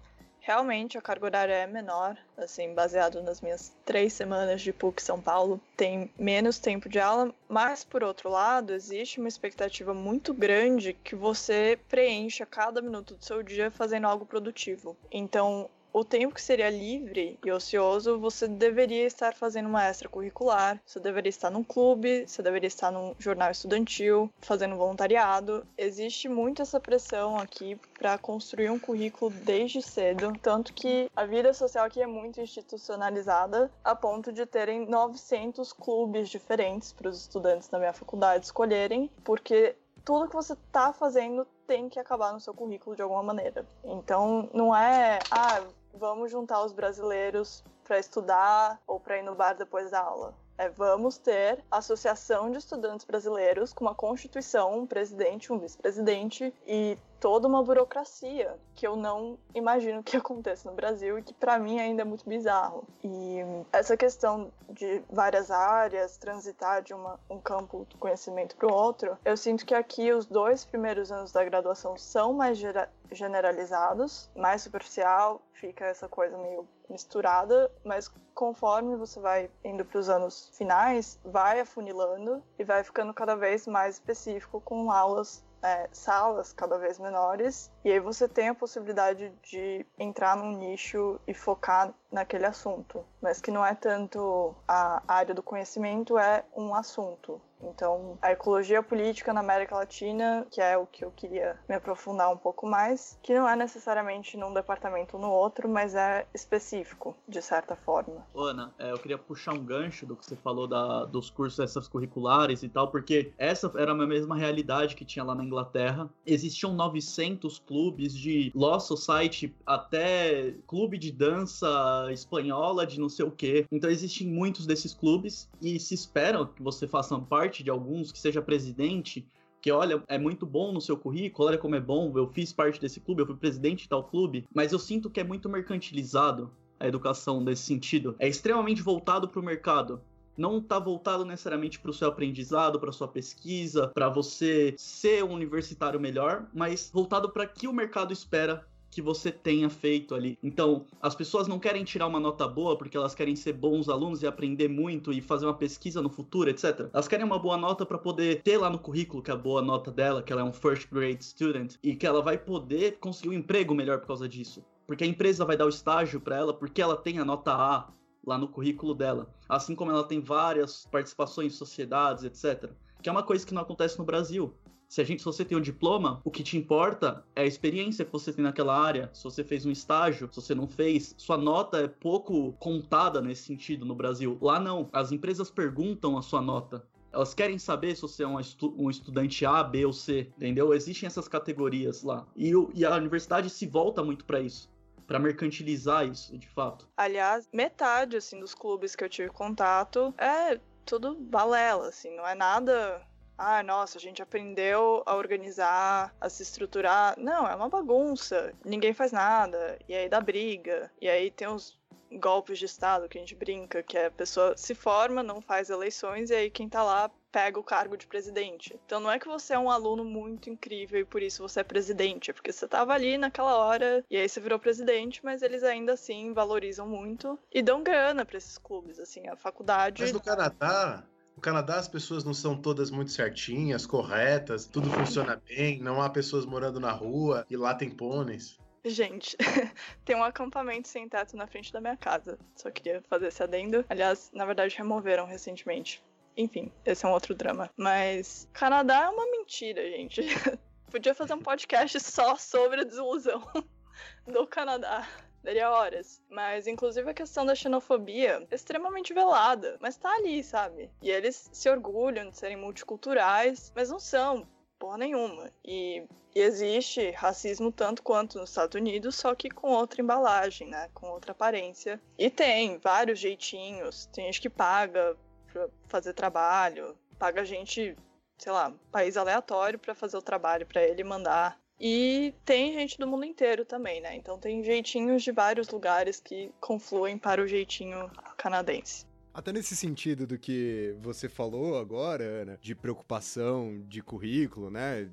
realmente a carga horária é menor, assim, baseado nas minhas três semanas de PUC São Paulo, tem menos tempo de aula, mas por outro lado, existe uma expectativa muito grande que você preencha cada minuto do seu dia fazendo algo produtivo. Então, o tempo que seria livre e ocioso, você deveria estar fazendo uma extracurricular, você deveria estar num clube, você deveria estar num jornal estudantil, fazendo voluntariado. Existe muito essa pressão aqui para construir um currículo desde cedo, tanto que a vida social aqui é muito institucionalizada, a ponto de terem 900 clubes diferentes para os estudantes da minha faculdade escolherem, porque tudo que você está fazendo tem que acabar no seu currículo de alguma maneira. Então, não é, ah, vamos juntar os brasileiros para estudar ou para ir no bar depois da aula. É, vamos ter associação de estudantes brasileiros com uma constituição, um presidente, um vice-presidente e toda uma burocracia que eu não imagino que [laughs] aconteça no Brasil e que para mim ainda é muito bizarro. E essa questão de várias áreas transitar de uma, um campo do conhecimento para o outro, eu sinto que aqui os dois primeiros anos da graduação são mais generalizados, mais superficial, fica essa coisa meio misturada, mas conforme você vai indo para os anos finais, vai afunilando e vai ficando cada vez mais específico com aulas é, salas cada vez menores, e aí você tem a possibilidade de entrar num nicho e focar naquele assunto, mas que não é tanto a área do conhecimento, é um assunto. Então, a ecologia política na América Latina, que é o que eu queria me aprofundar um pouco mais, que não é necessariamente num departamento ou no outro, mas é específico, de certa forma. Ana, é, eu queria puxar um gancho do que você falou da, dos cursos essas curriculares e tal, porque essa era a mesma realidade que tinha lá na Inglaterra. Existiam 900 clubes de Law Society até clube de dança espanhola de não sei o quê. Então existem muitos desses clubes e se esperam que você faça parte parte de alguns, que seja presidente, que olha, é muito bom no seu currículo, olha como é bom, eu fiz parte desse clube, eu fui presidente de tal clube, mas eu sinto que é muito mercantilizado a educação nesse sentido. É extremamente voltado para o mercado. Não está voltado necessariamente para o seu aprendizado, para sua pesquisa, para você ser um universitário melhor, mas voltado para que o mercado espera que você tenha feito ali. Então, as pessoas não querem tirar uma nota boa porque elas querem ser bons alunos e aprender muito e fazer uma pesquisa no futuro, etc. Elas querem uma boa nota para poder ter lá no currículo que é a boa nota dela, que ela é um first grade student e que ela vai poder conseguir um emprego melhor por causa disso. Porque a empresa vai dar o estágio para ela porque ela tem a nota A lá no currículo dela. Assim como ela tem várias participações em sociedades, etc. Que é uma coisa que não acontece no Brasil. Se, a gente, se você tem um diploma, o que te importa é a experiência que você tem naquela área. Se você fez um estágio, se você não fez, sua nota é pouco contada nesse sentido no Brasil. Lá não. As empresas perguntam a sua nota. Elas querem saber se você é um, estu um estudante A, B ou C, entendeu? Existem essas categorias lá. E, o, e a universidade se volta muito para isso para mercantilizar isso, de fato. Aliás, metade assim dos clubes que eu tive contato é tudo balela, assim, não é nada ah, nossa, a gente aprendeu a organizar, a se estruturar. Não, é uma bagunça. Ninguém faz nada. E aí dá briga. E aí tem os golpes de Estado que a gente brinca, que a pessoa se forma, não faz eleições, e aí quem tá lá pega o cargo de presidente. Então não é que você é um aluno muito incrível e por isso você é presidente, é porque você tava ali naquela hora e aí você virou presidente, mas eles ainda assim valorizam muito e dão grana para esses clubes, assim, a faculdade. Mas no Canadá, no Canadá as pessoas não são todas muito certinhas, corretas, tudo funciona bem, não há pessoas morando na rua e lá tem pôneis. Gente, [laughs] tem um acampamento sem teto na frente da minha casa. Só queria fazer esse adendo. Aliás, na verdade, removeram recentemente. Enfim, esse é um outro drama. Mas Canadá é uma mentira, gente. [laughs] Podia fazer um podcast só sobre a desilusão [laughs] do Canadá. Daria horas. Mas, inclusive, a questão da xenofobia é extremamente velada. Mas tá ali, sabe? E eles se orgulham de serem multiculturais, mas não são porra nenhuma. E, e, existe racismo tanto quanto nos Estados Unidos, só que com outra embalagem, né? Com outra aparência. E tem vários jeitinhos. Tem gente que paga para fazer trabalho, paga gente, sei lá, país aleatório para fazer o trabalho para ele mandar. E tem gente do mundo inteiro também, né? Então tem jeitinhos de vários lugares que confluem para o jeitinho canadense. Até nesse sentido do que você falou agora, Ana, de preocupação de currículo, né?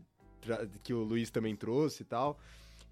Que o Luiz também trouxe e tal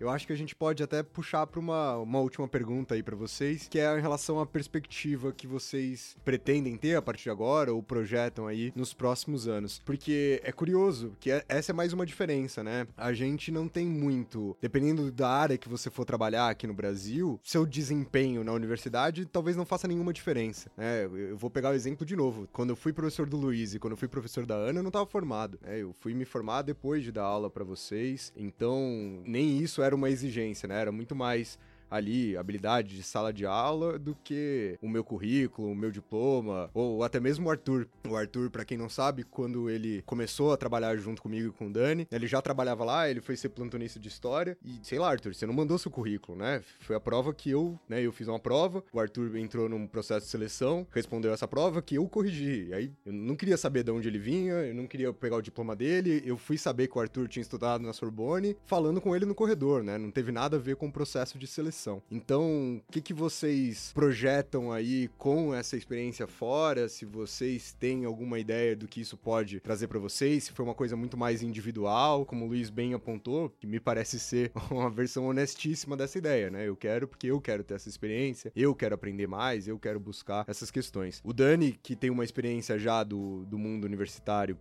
eu acho que a gente pode até puxar para uma, uma última pergunta aí para vocês, que é em relação à perspectiva que vocês pretendem ter a partir de agora ou projetam aí nos próximos anos. Porque é curioso que é, essa é mais uma diferença, né? A gente não tem muito, dependendo da área que você for trabalhar aqui no Brasil, seu desempenho na universidade talvez não faça nenhuma diferença, né? Eu vou pegar o exemplo de novo. Quando eu fui professor do Luiz e quando eu fui professor da Ana, eu não estava formado, né? Eu fui me formar depois de dar aula para vocês, então nem isso era era uma exigência, né? Era muito mais ali habilidade de sala de aula do que o meu currículo, o meu diploma, ou até mesmo o Arthur. O Arthur, para quem não sabe, quando ele começou a trabalhar junto comigo e com o Dani, ele já trabalhava lá, ele foi ser plantonista de história e sei lá, Arthur, você não mandou seu currículo, né? Foi a prova que eu, né, eu fiz uma prova, o Arthur entrou num processo de seleção, respondeu essa prova que eu corrigi. E aí eu não queria saber de onde ele vinha, eu não queria pegar o diploma dele, eu fui saber que o Arthur tinha estudado na Sorbonne, falando com ele no corredor, né? Não teve nada a ver com o processo de seleção. Então, o que, que vocês projetam aí com essa experiência fora? Se vocês têm alguma ideia do que isso pode trazer para vocês? Se foi uma coisa muito mais individual, como o Luiz bem apontou, que me parece ser [laughs] uma versão honestíssima dessa ideia, né? Eu quero porque eu quero ter essa experiência, eu quero aprender mais, eu quero buscar essas questões. O Dani, que tem uma experiência já do, do mundo universitário,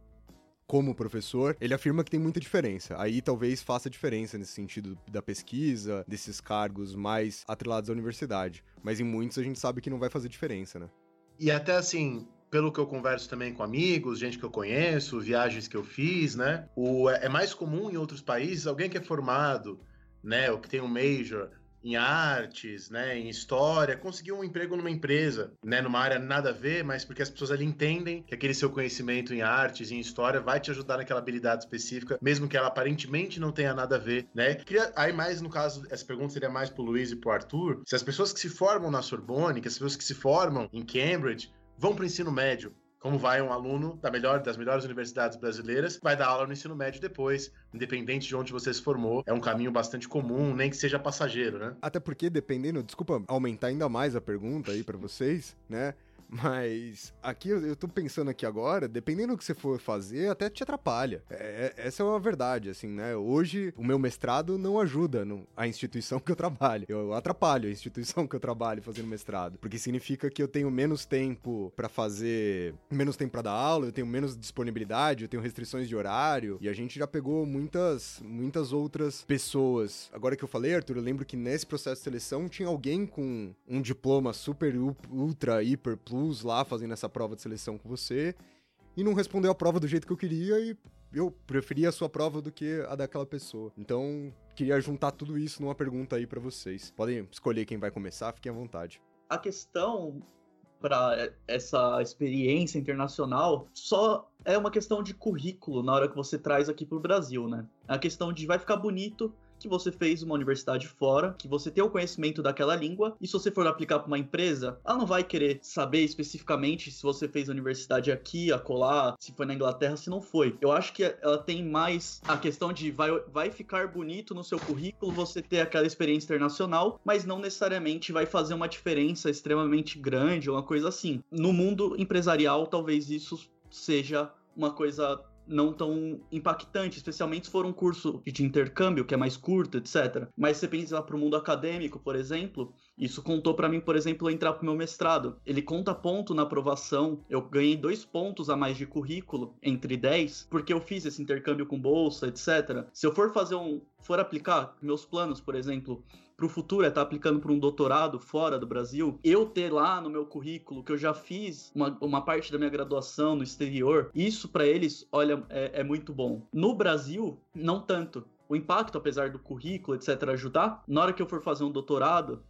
como professor, ele afirma que tem muita diferença. Aí talvez faça diferença nesse sentido da pesquisa, desses cargos mais atrelados à universidade. Mas em muitos a gente sabe que não vai fazer diferença, né? E até assim, pelo que eu converso também com amigos, gente que eu conheço, viagens que eu fiz, né? O, é mais comum em outros países alguém que é formado, né, ou que tem um major, em artes, né, em história, conseguiu um emprego numa empresa, né, numa área nada a ver, mas porque as pessoas ali entendem que aquele seu conhecimento em artes e em história vai te ajudar naquela habilidade específica, mesmo que ela aparentemente não tenha nada a ver, né? Queria, aí mais no caso, essa pergunta seria mais pro Luiz e pro Arthur, se as pessoas que se formam na Sorbonne, que as pessoas que se formam em Cambridge, vão para o ensino médio, como vai um aluno da melhor, das melhores universidades brasileiras, vai dar aula no ensino médio depois, independente de onde você se formou. É um caminho bastante comum, nem que seja passageiro, né? Até porque, dependendo, desculpa aumentar ainda mais a pergunta aí para vocês, né? Mas aqui eu tô pensando aqui agora, dependendo do que você for fazer, até te atrapalha. É, é, essa é uma verdade, assim, né? Hoje o meu mestrado não ajuda no, a instituição [laughs] que eu trabalho. Eu atrapalho a instituição que eu trabalho fazendo mestrado. Porque significa que eu tenho menos tempo para fazer. menos tempo para dar aula, eu tenho menos disponibilidade, eu tenho restrições de horário. E a gente já pegou muitas, muitas outras pessoas. Agora que eu falei, Arthur, eu lembro que nesse processo de seleção tinha alguém com um diploma super, ultra, hiper, plus Luz lá fazendo essa prova de seleção com você e não respondeu a prova do jeito que eu queria e eu preferia a sua prova do que a daquela pessoa. Então, queria juntar tudo isso numa pergunta aí para vocês. Podem escolher quem vai começar, fiquem à vontade. A questão para essa experiência internacional só é uma questão de currículo na hora que você traz aqui para o Brasil, né? É a questão de vai ficar bonito que você fez uma universidade fora, que você tem o conhecimento daquela língua, e se você for aplicar para uma empresa, ela não vai querer saber especificamente se você fez a universidade aqui, acolá, se foi na Inglaterra, se não foi. Eu acho que ela tem mais a questão de vai, vai ficar bonito no seu currículo você ter aquela experiência internacional, mas não necessariamente vai fazer uma diferença extremamente grande uma coisa assim. No mundo empresarial, talvez isso seja uma coisa não tão impactante, especialmente se for um curso de intercâmbio, que é mais curto, etc. Mas você pensa lá o mundo acadêmico, por exemplo, isso contou para mim, por exemplo, entrar para o meu mestrado. Ele conta ponto na aprovação, eu ganhei dois pontos a mais de currículo, entre 10, porque eu fiz esse intercâmbio com bolsa, etc. Se eu for fazer um, for aplicar meus planos, por exemplo, para o futuro é estar tá aplicando para um doutorado fora do Brasil, eu ter lá no meu currículo que eu já fiz uma, uma parte da minha graduação no exterior, isso para eles, olha, é, é muito bom. No Brasil, não tanto. O impacto, apesar do currículo, etc., ajudar, na hora que eu for fazer um doutorado,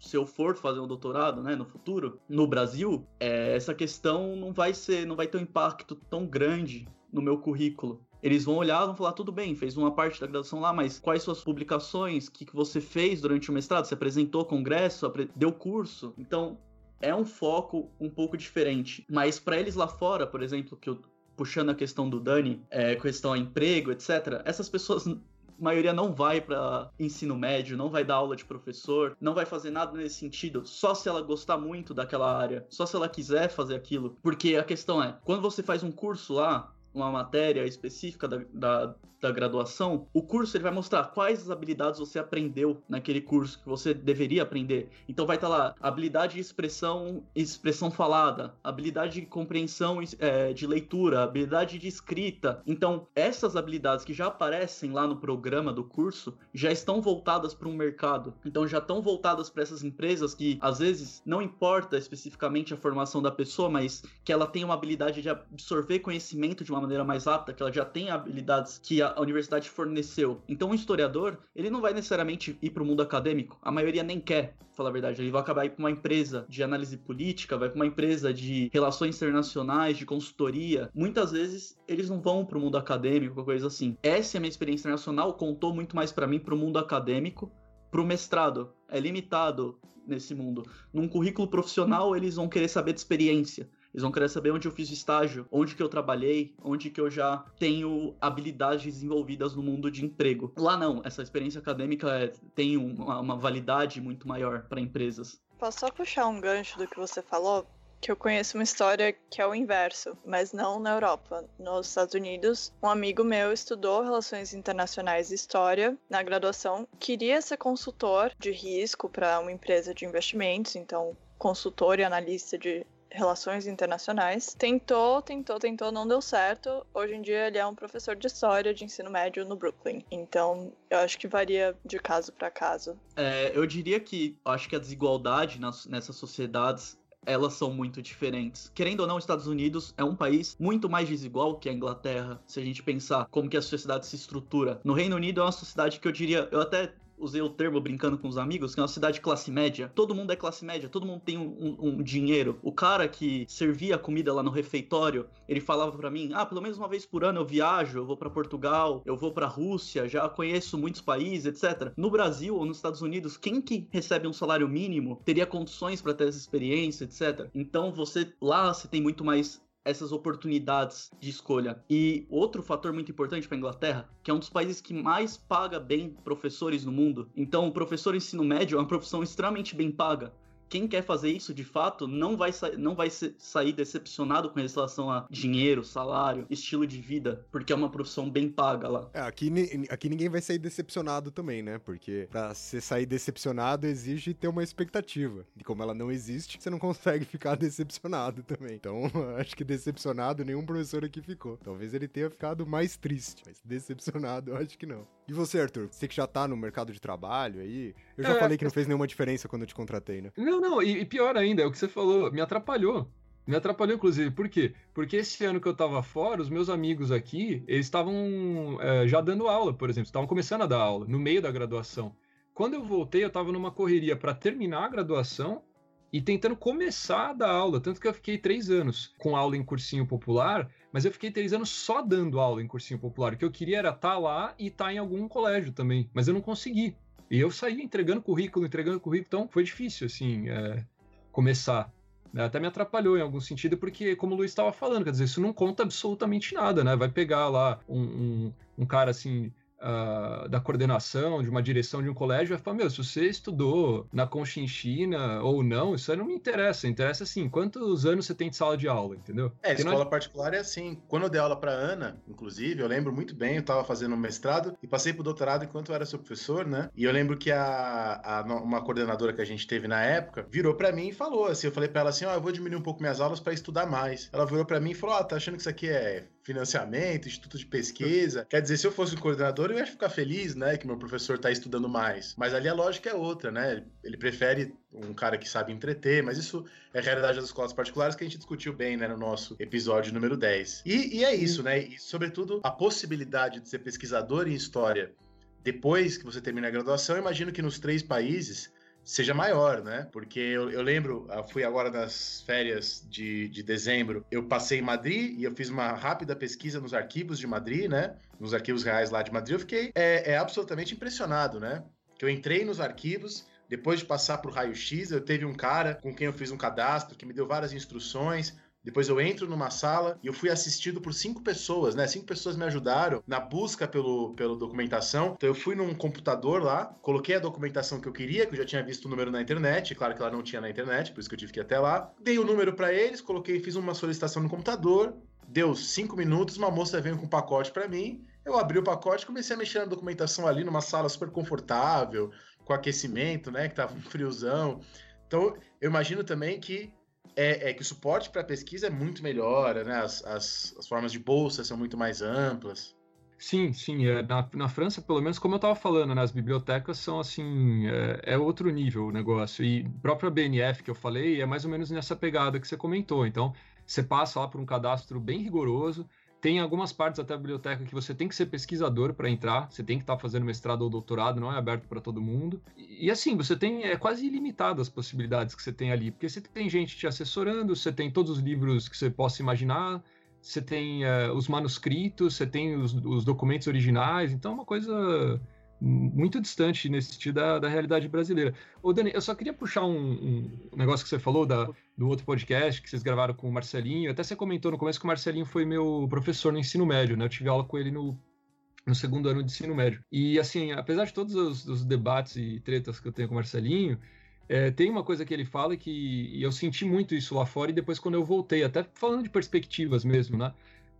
se eu for fazer um doutorado, né, no futuro, no Brasil, é, essa questão não vai ser, não vai ter um impacto tão grande no meu currículo eles vão olhar, vão falar, tudo bem, fez uma parte da graduação lá, mas quais suas publicações, o que, que você fez durante o mestrado? Você apresentou congresso, deu curso? Então, é um foco um pouco diferente. Mas para eles lá fora, por exemplo, que eu puxando a questão do Dani, é, questão a emprego, etc., essas pessoas a maioria não vai para ensino médio, não vai dar aula de professor, não vai fazer nada nesse sentido, só se ela gostar muito daquela área, só se ela quiser fazer aquilo. Porque a questão é, quando você faz um curso lá, uma matéria específica da, da, da, graduação, o curso ele vai mostrar quais as habilidades você aprendeu naquele curso que você deveria aprender. Então vai estar tá lá habilidade de expressão, expressão falada, habilidade de compreensão é, de leitura, habilidade de escrita. Então essas habilidades que já aparecem lá no programa do curso já estão voltadas para um mercado. Então já estão voltadas para essas empresas que às vezes não importa especificamente a formação da pessoa, mas que ela tem uma habilidade de absorver conhecimento de uma maneira mais rápida, que ela já tem habilidades que a universidade forneceu. Então, um historiador, ele não vai necessariamente ir para o mundo acadêmico. A maioria nem quer, falar a verdade. Ele vai acabar ir para uma empresa de análise política, vai para uma empresa de relações internacionais, de consultoria. Muitas vezes eles não vão para o mundo acadêmico, coisa assim. Essa é a minha experiência internacional, contou muito mais para mim para o mundo acadêmico, para o mestrado. É limitado nesse mundo. Num currículo profissional, eles vão querer saber de experiência. Eles vão querer saber onde eu fiz estágio, onde que eu trabalhei, onde que eu já tenho habilidades desenvolvidas no mundo de emprego. Lá não, essa experiência acadêmica é, tem uma, uma validade muito maior para empresas. Posso só puxar um gancho do que você falou? que eu conheço uma história que é o inverso, mas não na Europa. Nos Estados Unidos, um amigo meu estudou Relações Internacionais e História na graduação, queria ser consultor de risco para uma empresa de investimentos, então consultor e analista de relações internacionais. Tentou, tentou, tentou, não deu certo. Hoje em dia ele é um professor de história de ensino médio no Brooklyn. Então, eu acho que varia de caso para caso. É, eu diria que acho que a desigualdade nas, nessas sociedades elas são muito diferentes. Querendo ou não, os Estados Unidos é um país muito mais desigual que a Inglaterra, se a gente pensar como que a sociedade se estrutura. No Reino Unido é uma sociedade que eu diria, eu até usei o termo brincando com os amigos, que é uma cidade classe média. Todo mundo é classe média, todo mundo tem um, um, um dinheiro. O cara que servia a comida lá no refeitório, ele falava para mim: ah, pelo menos uma vez por ano eu viajo, eu vou para Portugal, eu vou para Rússia, já conheço muitos países, etc. No Brasil ou nos Estados Unidos, quem que recebe um salário mínimo teria condições para ter essa experiência, etc. Então você lá você tem muito mais essas oportunidades de escolha. E outro fator muito importante para a Inglaterra, que é um dos países que mais paga bem professores no mundo. Então, o professor ensino médio é uma profissão extremamente bem paga quem quer fazer isso de fato não vai, não vai sair decepcionado com relação a dinheiro, salário, estilo de vida, porque é uma profissão bem paga lá. É, aqui, aqui ninguém vai sair decepcionado também, né? Porque pra você sair decepcionado exige ter uma expectativa. E como ela não existe, você não consegue [laughs] ficar decepcionado também. Então, [laughs] acho que decepcionado nenhum professor aqui ficou. Talvez ele tenha ficado mais triste, mas decepcionado eu acho que não. E você, Arthur? Você que já tá no mercado de trabalho aí, eu já é, falei que não fez nenhuma diferença quando eu te contratei, né? Não, não, e, e pior ainda, é o que você falou, me atrapalhou. Me atrapalhou, inclusive. Por quê? Porque esse ano que eu tava fora, os meus amigos aqui, eles estavam é, já dando aula, por exemplo. Estavam começando a dar aula, no meio da graduação. Quando eu voltei, eu tava numa correria para terminar a graduação e tentando começar a dar aula. Tanto que eu fiquei três anos com aula em cursinho popular, mas eu fiquei três anos só dando aula em cursinho popular. O que eu queria era estar tá lá e estar tá em algum colégio também, mas eu não consegui. E eu saí entregando currículo, entregando currículo, então foi difícil, assim, é, começar. Né? Até me atrapalhou em algum sentido, porque, como o Luiz estava falando, quer dizer, isso não conta absolutamente nada, né? Vai pegar lá um, um, um cara assim uh, da coordenação, de uma direção de um colégio, vai falar, meu, se você estudou na Conchinchina ou não, isso aí não me interessa. Interessa, assim, quantos anos você tem de sala de aula, entendeu? É, Porque escola nós... particular é assim. Quando eu dei aula para Ana, inclusive, eu lembro muito bem, eu estava fazendo um mestrado e passei pro doutorado enquanto eu era seu professor, né? E eu lembro que a, a uma coordenadora que a gente teve na época virou para mim e falou assim, eu falei para ela assim, ó, oh, eu vou diminuir um pouco minhas aulas para estudar mais. Ela virou para mim e falou, ó, oh, tá achando que isso aqui é financiamento, instituto de pesquisa. Quer dizer, se eu fosse o coordenador, eu ia ficar feliz, né, que meu professor está estudando mais. Mas ali a lógica é outra, né? Ele prefere um cara que sabe entreter, mas isso é a realidade das escolas particulares que a gente discutiu bem, né, no nosso episódio número 10. E, e é isso, né? E, sobretudo, a possibilidade de ser pesquisador em história depois que você termina a graduação, imagino que nos três países seja maior, né? Porque eu, eu lembro, eu fui agora nas férias de, de dezembro, eu passei em Madrid e eu fiz uma rápida pesquisa nos arquivos de Madrid, né? Nos arquivos reais lá de Madrid, eu fiquei é, é absolutamente impressionado, né? Que eu entrei nos arquivos, depois de passar por raio-x, eu teve um cara com quem eu fiz um cadastro que me deu várias instruções, depois eu entro numa sala e eu fui assistido por cinco pessoas, né? Cinco pessoas me ajudaram na busca pelo, pelo documentação. Então eu fui num computador lá, coloquei a documentação que eu queria, que eu já tinha visto o número na internet, claro que ela não tinha na internet, por isso que eu tive que ir até lá. Dei o número para eles, coloquei, fiz uma solicitação no computador. Deu cinco minutos, uma moça veio com um pacote para mim. Eu abri o pacote, comecei a mexer na documentação ali numa sala super confortável, com aquecimento, né? Que tava um friozão. Então, eu imagino também que é, é que o suporte para pesquisa é muito melhor, né? As, as, as, formas de bolsa são muito mais amplas. Sim, sim. É, na, na França, pelo menos, como eu estava falando, né, as bibliotecas são assim, é, é, outro nível o negócio. E própria BNF que eu falei é mais ou menos nessa pegada que você comentou. Então, você passa lá por um cadastro bem rigoroso, tem algumas partes até da biblioteca que você tem que ser pesquisador para entrar, você tem que estar tá fazendo mestrado ou doutorado, não é aberto para todo mundo. E, assim, você tem é quase ilimitado as possibilidades que você tem ali, porque você tem gente te assessorando, você tem todos os livros que você possa imaginar, você tem uh, os manuscritos, você tem os, os, documentos originais, então é uma coisa muito distante nesse sentido da, da realidade brasileira. Ô, Dani, eu só queria puxar um, um, negócio que você falou da, do outro podcast que vocês gravaram com o Marcelinho. Até você comentou no começo que o Marcelinho foi meu professor no ensino médio, né? Eu tive aula com ele no, no segundo ano de ensino médio. E, assim, apesar de todos os, os debates e tretas que eu tenho com o Marcelinho, é, tem uma coisa que ele fala que eu senti muito isso lá fora e depois quando eu voltei, até falando de perspectivas mesmo, né?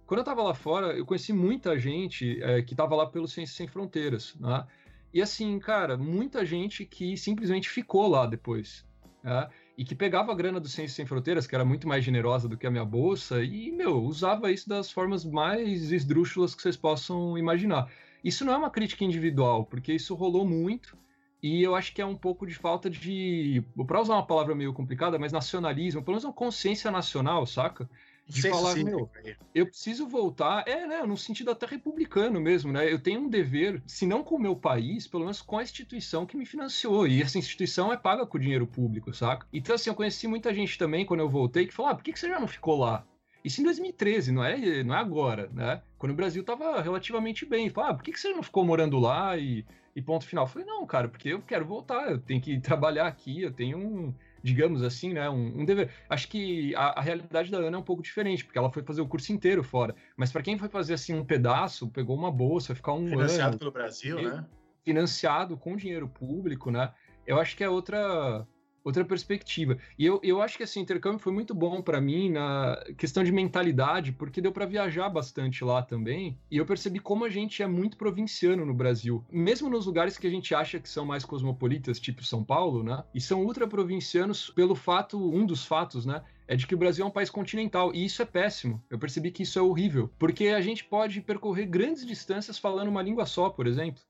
Quando eu estava lá fora, eu conheci muita gente é, que estava lá pelo Ciências Sem Fronteiras, né? E assim, cara, muita gente que simplesmente ficou lá depois, né? E que pegava a grana do Ciências Sem Fronteiras, que era muito mais generosa do que a minha bolsa, e, meu, usava isso das formas mais esdrúxulas que vocês possam imaginar. Isso não é uma crítica individual, porque isso rolou muito, e eu acho que é um pouco de falta de, para usar uma palavra meio complicada, mas nacionalismo, pelo menos uma consciência nacional, saca? De falar, meu, eu preciso voltar, é, né, no sentido até republicano mesmo, né? Eu tenho um dever, se não com o meu país, pelo menos com a instituição que me financiou. E essa instituição é paga com dinheiro público, saca? Então, assim, eu conheci muita gente também quando eu voltei que falou: ah, por que, que você já não ficou lá? Isso em 2013, não é, não é agora, né? Quando o Brasil tava relativamente bem. Falei, ah, por que, que você não ficou morando lá e, e ponto final? Eu falei, não, cara, porque eu quero voltar, eu tenho que [laughs] trabalhar aqui, eu tenho um digamos assim, né, um, um dever. Acho que a, a, realidade da Ana é um pouco diferente, porque ela foi fazer o curso inteiro fora. Mas para quem foi fazer assim um pedaço, pegou uma bolsa, vai ficar um financiado ano, pelo Brasil, né? Financiado com dinheiro público, né? Eu acho que é outra outra perspectiva. E eu, eu acho que esse intercâmbio foi muito bom para mim na questão de mentalidade, porque deu para viajar bastante lá também. E eu percebi como a gente é muito provinciano no Brasil. Mesmo nos lugares que a gente acha que são mais cosmopolitas, tipo São Paulo, né? E são ultra provincianos pelo fato, um dos fatos, né? é de que o Brasil é um país continental e isso é péssimo. Eu percebi que isso é horrível, porque a gente pode percorrer grandes distâncias falando uma língua só, por exemplo.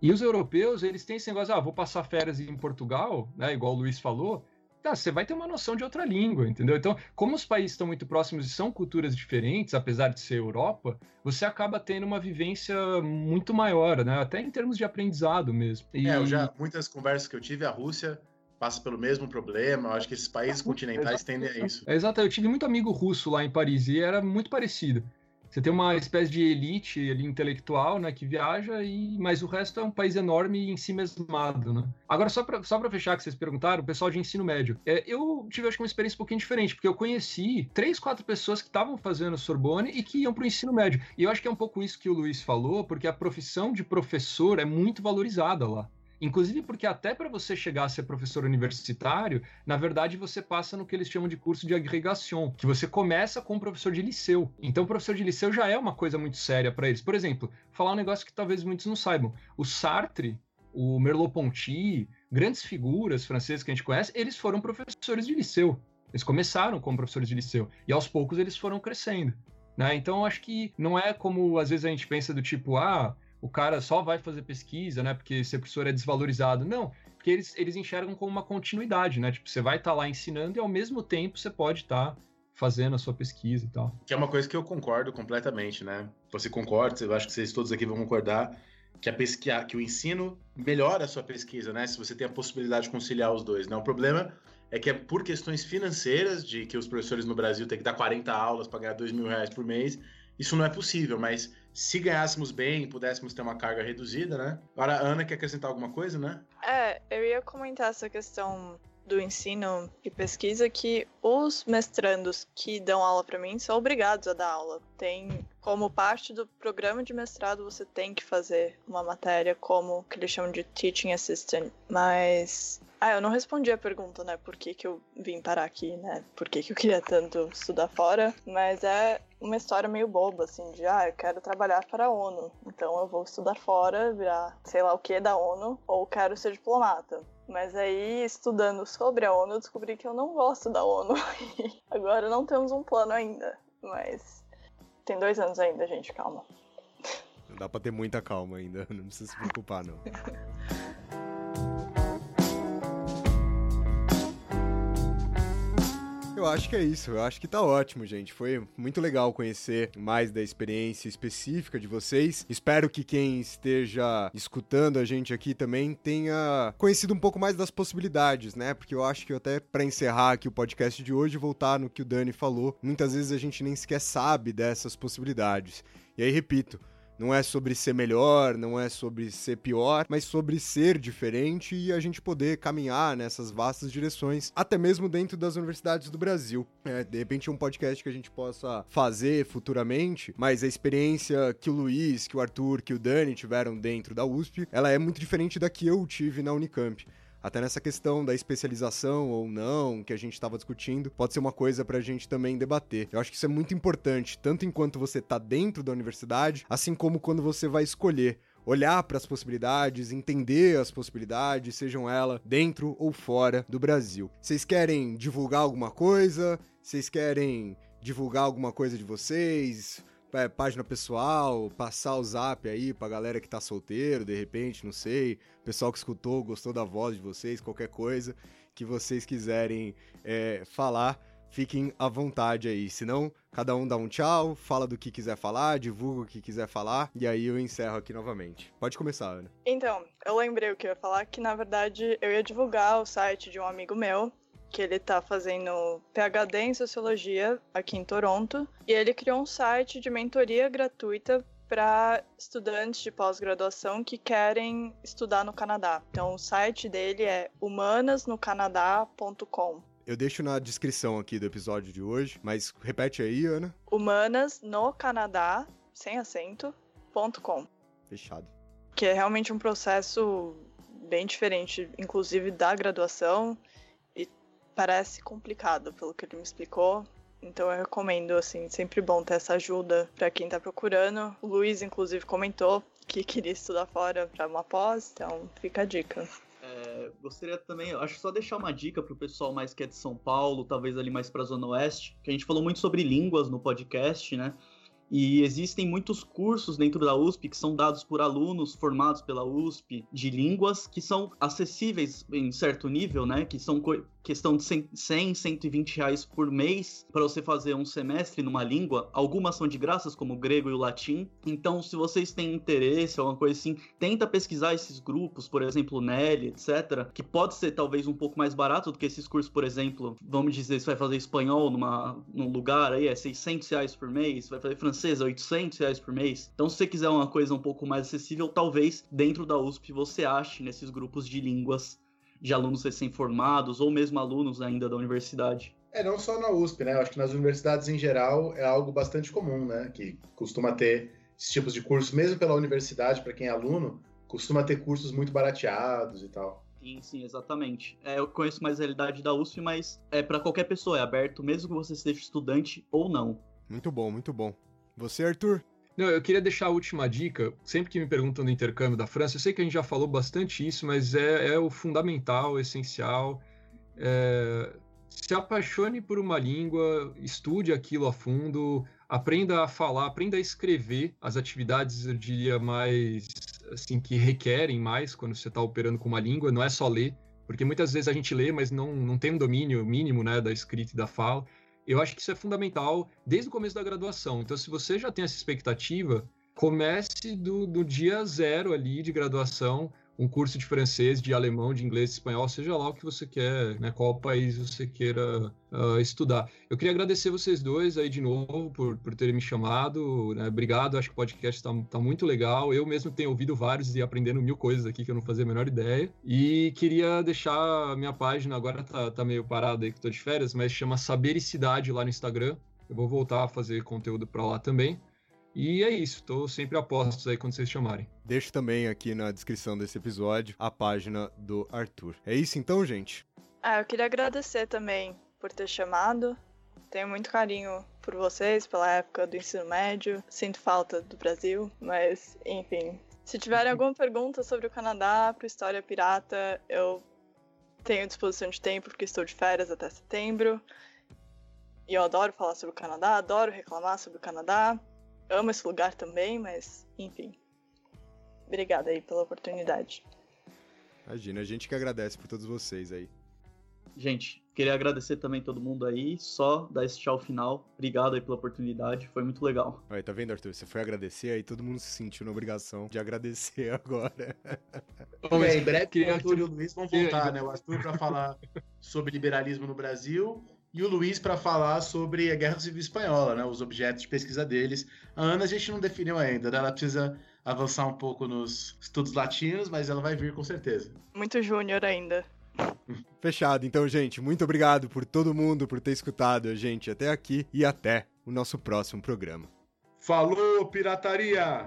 E os europeus, eles têm esse negócio, ah, vou passar férias em Portugal, né, igual o Luiz falou, tá, você vai ter uma noção de outra língua, entendeu? Então, como os países estão muito próximos e são culturas diferentes, apesar de ser Europa, você acaba tendo uma vivência muito maior, né? Até em termos de aprendizado mesmo. E... É, eu já, muitas conversas que eu tive, a Rússia passa pelo mesmo problema. Eu acho que esses países [laughs] continentais tendem a isso. É, exato, eu tive muito amigo russo lá em Paris e era muito parecido. Você tem uma espécie de elite ali, intelectual, né, que viaja, e mas o resto é um país enorme e em si mesmado, né? Agora, só para só fechar que vocês perguntaram, o pessoal de ensino médio. É, eu tive, acho que, uma experiência um pouquinho diferente, porque eu conheci três, quatro pessoas que estavam fazendo Sorbonne e que iam para o ensino médio. E eu acho que é um pouco isso que o Luiz falou, porque a profissão de professor é muito valorizada lá. Inclusive porque até para você chegar a ser professor universitário, na verdade você passa no que eles chamam de curso de agregação, que você começa com um professor de liceu. Então, professor de liceu já é uma coisa muito séria para eles. Por exemplo, falar um negócio que talvez muitos não saibam. O Sartre, o Merleau-Ponty, grandes figuras francesas que a gente conhece, eles foram professores de liceu. Eles começaram como professores de liceu e aos poucos eles foram crescendo. Né? Então, acho que não é como às vezes a gente pensa do tipo, ah, o cara só vai fazer pesquisa, né? Porque ser professor é desvalorizado. Não, porque eles, eles enxergam como uma continuidade, né? Tipo, você vai estar tá lá ensinando e ao mesmo tempo você pode estar tá fazendo a sua pesquisa e tal. Que é uma coisa que eu concordo completamente, né? Você concorda, eu acho que vocês todos aqui vão concordar que a pesquisa, que o ensino melhora a sua pesquisa, né? Se você tem a possibilidade de conciliar os dois, né? O problema é que é por questões financeiras, de que os professores no Brasil têm que dar 40 aulas para ganhar 2 mil reais por mês, isso não é possível, mas se ganhássemos bem pudéssemos ter uma carga reduzida, né? Agora, a Ana quer acrescentar alguma coisa, né? É, eu ia comentar essa questão do ensino e pesquisa que os mestrandos que dão aula para mim são obrigados a dar aula. Tem como parte do programa de mestrado você tem que fazer uma matéria como que eles chamam de teaching assistant, mas ah, eu não respondi a pergunta, né? Por que, que eu vim parar aqui, né? Por que, que eu queria tanto estudar fora? Mas é uma história meio boba, assim, de ah, eu quero trabalhar para a ONU, então eu vou estudar fora, virar sei lá o que da ONU, ou quero ser diplomata. Mas aí, estudando sobre a ONU, eu descobri que eu não gosto da ONU. [laughs] Agora não temos um plano ainda, mas tem dois anos ainda, gente, calma. Não dá pra ter muita calma ainda, [laughs] não precisa se preocupar, não. [laughs] Eu acho que é isso, eu acho que tá ótimo, gente. Foi muito legal conhecer mais da experiência específica de vocês. Espero que quem esteja escutando a gente aqui também tenha conhecido um pouco mais das possibilidades, né? Porque eu acho que até para encerrar aqui o podcast de hoje, voltar no que o Dani falou, muitas vezes a gente nem sequer sabe dessas possibilidades. E aí, repito, não é sobre ser melhor, não é sobre ser pior, mas sobre ser diferente e a gente poder caminhar nessas vastas direções, até mesmo dentro das universidades do Brasil. É, de repente, um podcast que a gente possa fazer futuramente, mas a experiência que o Luiz, que o Arthur, que o Dani tiveram dentro da USP, ela é muito diferente da que eu tive na Unicamp até nessa questão da especialização ou não, que a gente estava discutindo, pode ser uma coisa para a gente também debater. Eu acho que isso é muito importante, tanto enquanto você está dentro da universidade, assim como quando você vai escolher olhar para as possibilidades, entender as possibilidades, sejam elas dentro ou fora do Brasil. Vocês querem divulgar alguma coisa? Vocês querem divulgar alguma coisa de vocês? Página pessoal, passar o zap aí pra galera que tá solteiro, de repente, não sei. Pessoal que escutou, gostou da voz de vocês, qualquer coisa que vocês quiserem é, falar, fiquem à vontade aí. Se não, cada um dá um tchau, fala do que quiser falar, divulga o que quiser falar, e aí eu encerro aqui novamente. Pode começar, Ana. Então, eu lembrei o que eu ia falar, que na verdade eu ia divulgar o site de um amigo meu, que ele tá fazendo PhD em Sociologia aqui em Toronto, e ele criou um site de mentoria gratuita para estudantes de pós-graduação que querem estudar no Canadá. Então, o site dele é humanasnocanadá.com. Eu deixo na descrição aqui do episódio de hoje, mas repete aí, Ana. Humanas no Canadá, sem acento, com. Fechado. Que é realmente um processo bem diferente, inclusive da graduação parece complicado, pelo que ele me explicou. Então eu recomendo, assim, sempre bom ter essa ajuda para quem tá procurando. O Luiz, inclusive, comentou que queria estudar fora para uma pós, então fica a dica. É, gostaria também, acho só deixar uma dica pro pessoal mais que é de São Paulo, talvez ali mais pra Zona Oeste, que a gente falou muito sobre línguas no podcast, né? E existem muitos cursos dentro da USP que são dados por alunos formados pela USP de línguas que são acessíveis em certo nível, né? Que são questão de 100, 120 reais por mês para você fazer um semestre numa língua. Algumas são de graças, como o grego e o latim. Então, se vocês têm interesse, alguma coisa assim, tenta pesquisar esses grupos, por exemplo, Nelly, etc., que pode ser talvez um pouco mais barato do que esses cursos, por exemplo, vamos dizer, você vai fazer espanhol numa, num lugar aí, é 600 reais por mês, vai fazer francês, é 800 reais por mês. Então, se você quiser uma coisa um pouco mais acessível, talvez dentro da USP você ache nesses grupos de línguas de alunos recém-formados ou mesmo alunos ainda da universidade. É, não só na USP, né? Eu acho que nas universidades em geral é algo bastante comum, né? Que costuma ter esses tipos de cursos, mesmo pela universidade, para quem é aluno, costuma ter cursos muito barateados e tal. Sim, sim, exatamente. É, eu conheço mais a realidade da USP, mas é para qualquer pessoa, é aberto, mesmo que você seja estudante ou não. Muito bom, muito bom. Você, Arthur? Não, eu queria deixar a última dica. Sempre que me perguntam do intercâmbio da França, eu sei que a gente já falou bastante isso, mas é, é o fundamental, o essencial. É, se apaixone por uma língua, estude aquilo a fundo, aprenda a falar, aprenda a escrever as atividades, eu diria, mais assim, que requerem mais quando você está operando com uma língua, não é só ler, porque muitas vezes a gente lê, mas não, não tem um domínio mínimo né, da escrita e da fala. Eu acho que isso é fundamental desde o começo da graduação. Então, se você já tem essa expectativa, comece do, do dia zero ali de graduação, um curso de francês, de alemão, de inglês, de espanhol, seja lá o que você quer, né, qual país você queira uh, estudar. Eu queria agradecer vocês dois aí de novo por, por terem me chamado, né, obrigado, acho que o podcast está tá muito legal, eu mesmo tenho ouvido vários e aprendendo mil coisas aqui que eu não fazia a menor ideia, e queria deixar a minha página, agora tá, tá meio parada aí que tô de férias, mas chama Sabericidade lá no Instagram, eu vou voltar a fazer conteúdo para lá também, e é isso, tô sempre a postos aí quando vocês chamarem. Deixo também aqui na descrição desse episódio a página do Arthur. É isso então, gente? Ah, eu queria agradecer também por ter chamado. Tenho muito carinho por vocês, pela época do ensino médio. Sinto falta do Brasil, mas enfim. Se tiverem alguma pergunta sobre o Canadá, pro História Pirata, eu tenho disposição de tempo porque estou de férias até setembro. E eu adoro falar sobre o Canadá, adoro reclamar sobre o Canadá amo esse lugar também, mas enfim. Obrigada aí pela oportunidade. Imagina, a gente que agradece por todos vocês aí. Gente, queria agradecer também todo mundo aí, só dar esse tchau final. Obrigado aí pela oportunidade, foi muito legal. Aí, tá vendo, Arthur? Você foi agradecer, aí todo mundo se sentiu na obrigação de agradecer [laughs] agora. Bom, em breve o Arthur e o Luiz vão voltar, né? O Arthur para falar sobre liberalismo no Brasil e o Luiz para falar sobre a Guerra Civil Espanhola, né, os objetos de pesquisa deles. A Ana a gente não definiu ainda, né? ela precisa avançar um pouco nos estudos latinos, mas ela vai vir com certeza. Muito júnior ainda. [laughs] Fechado, então, gente. Muito obrigado por todo mundo por ter escutado a gente até aqui e até o nosso próximo programa. Falou, pirataria!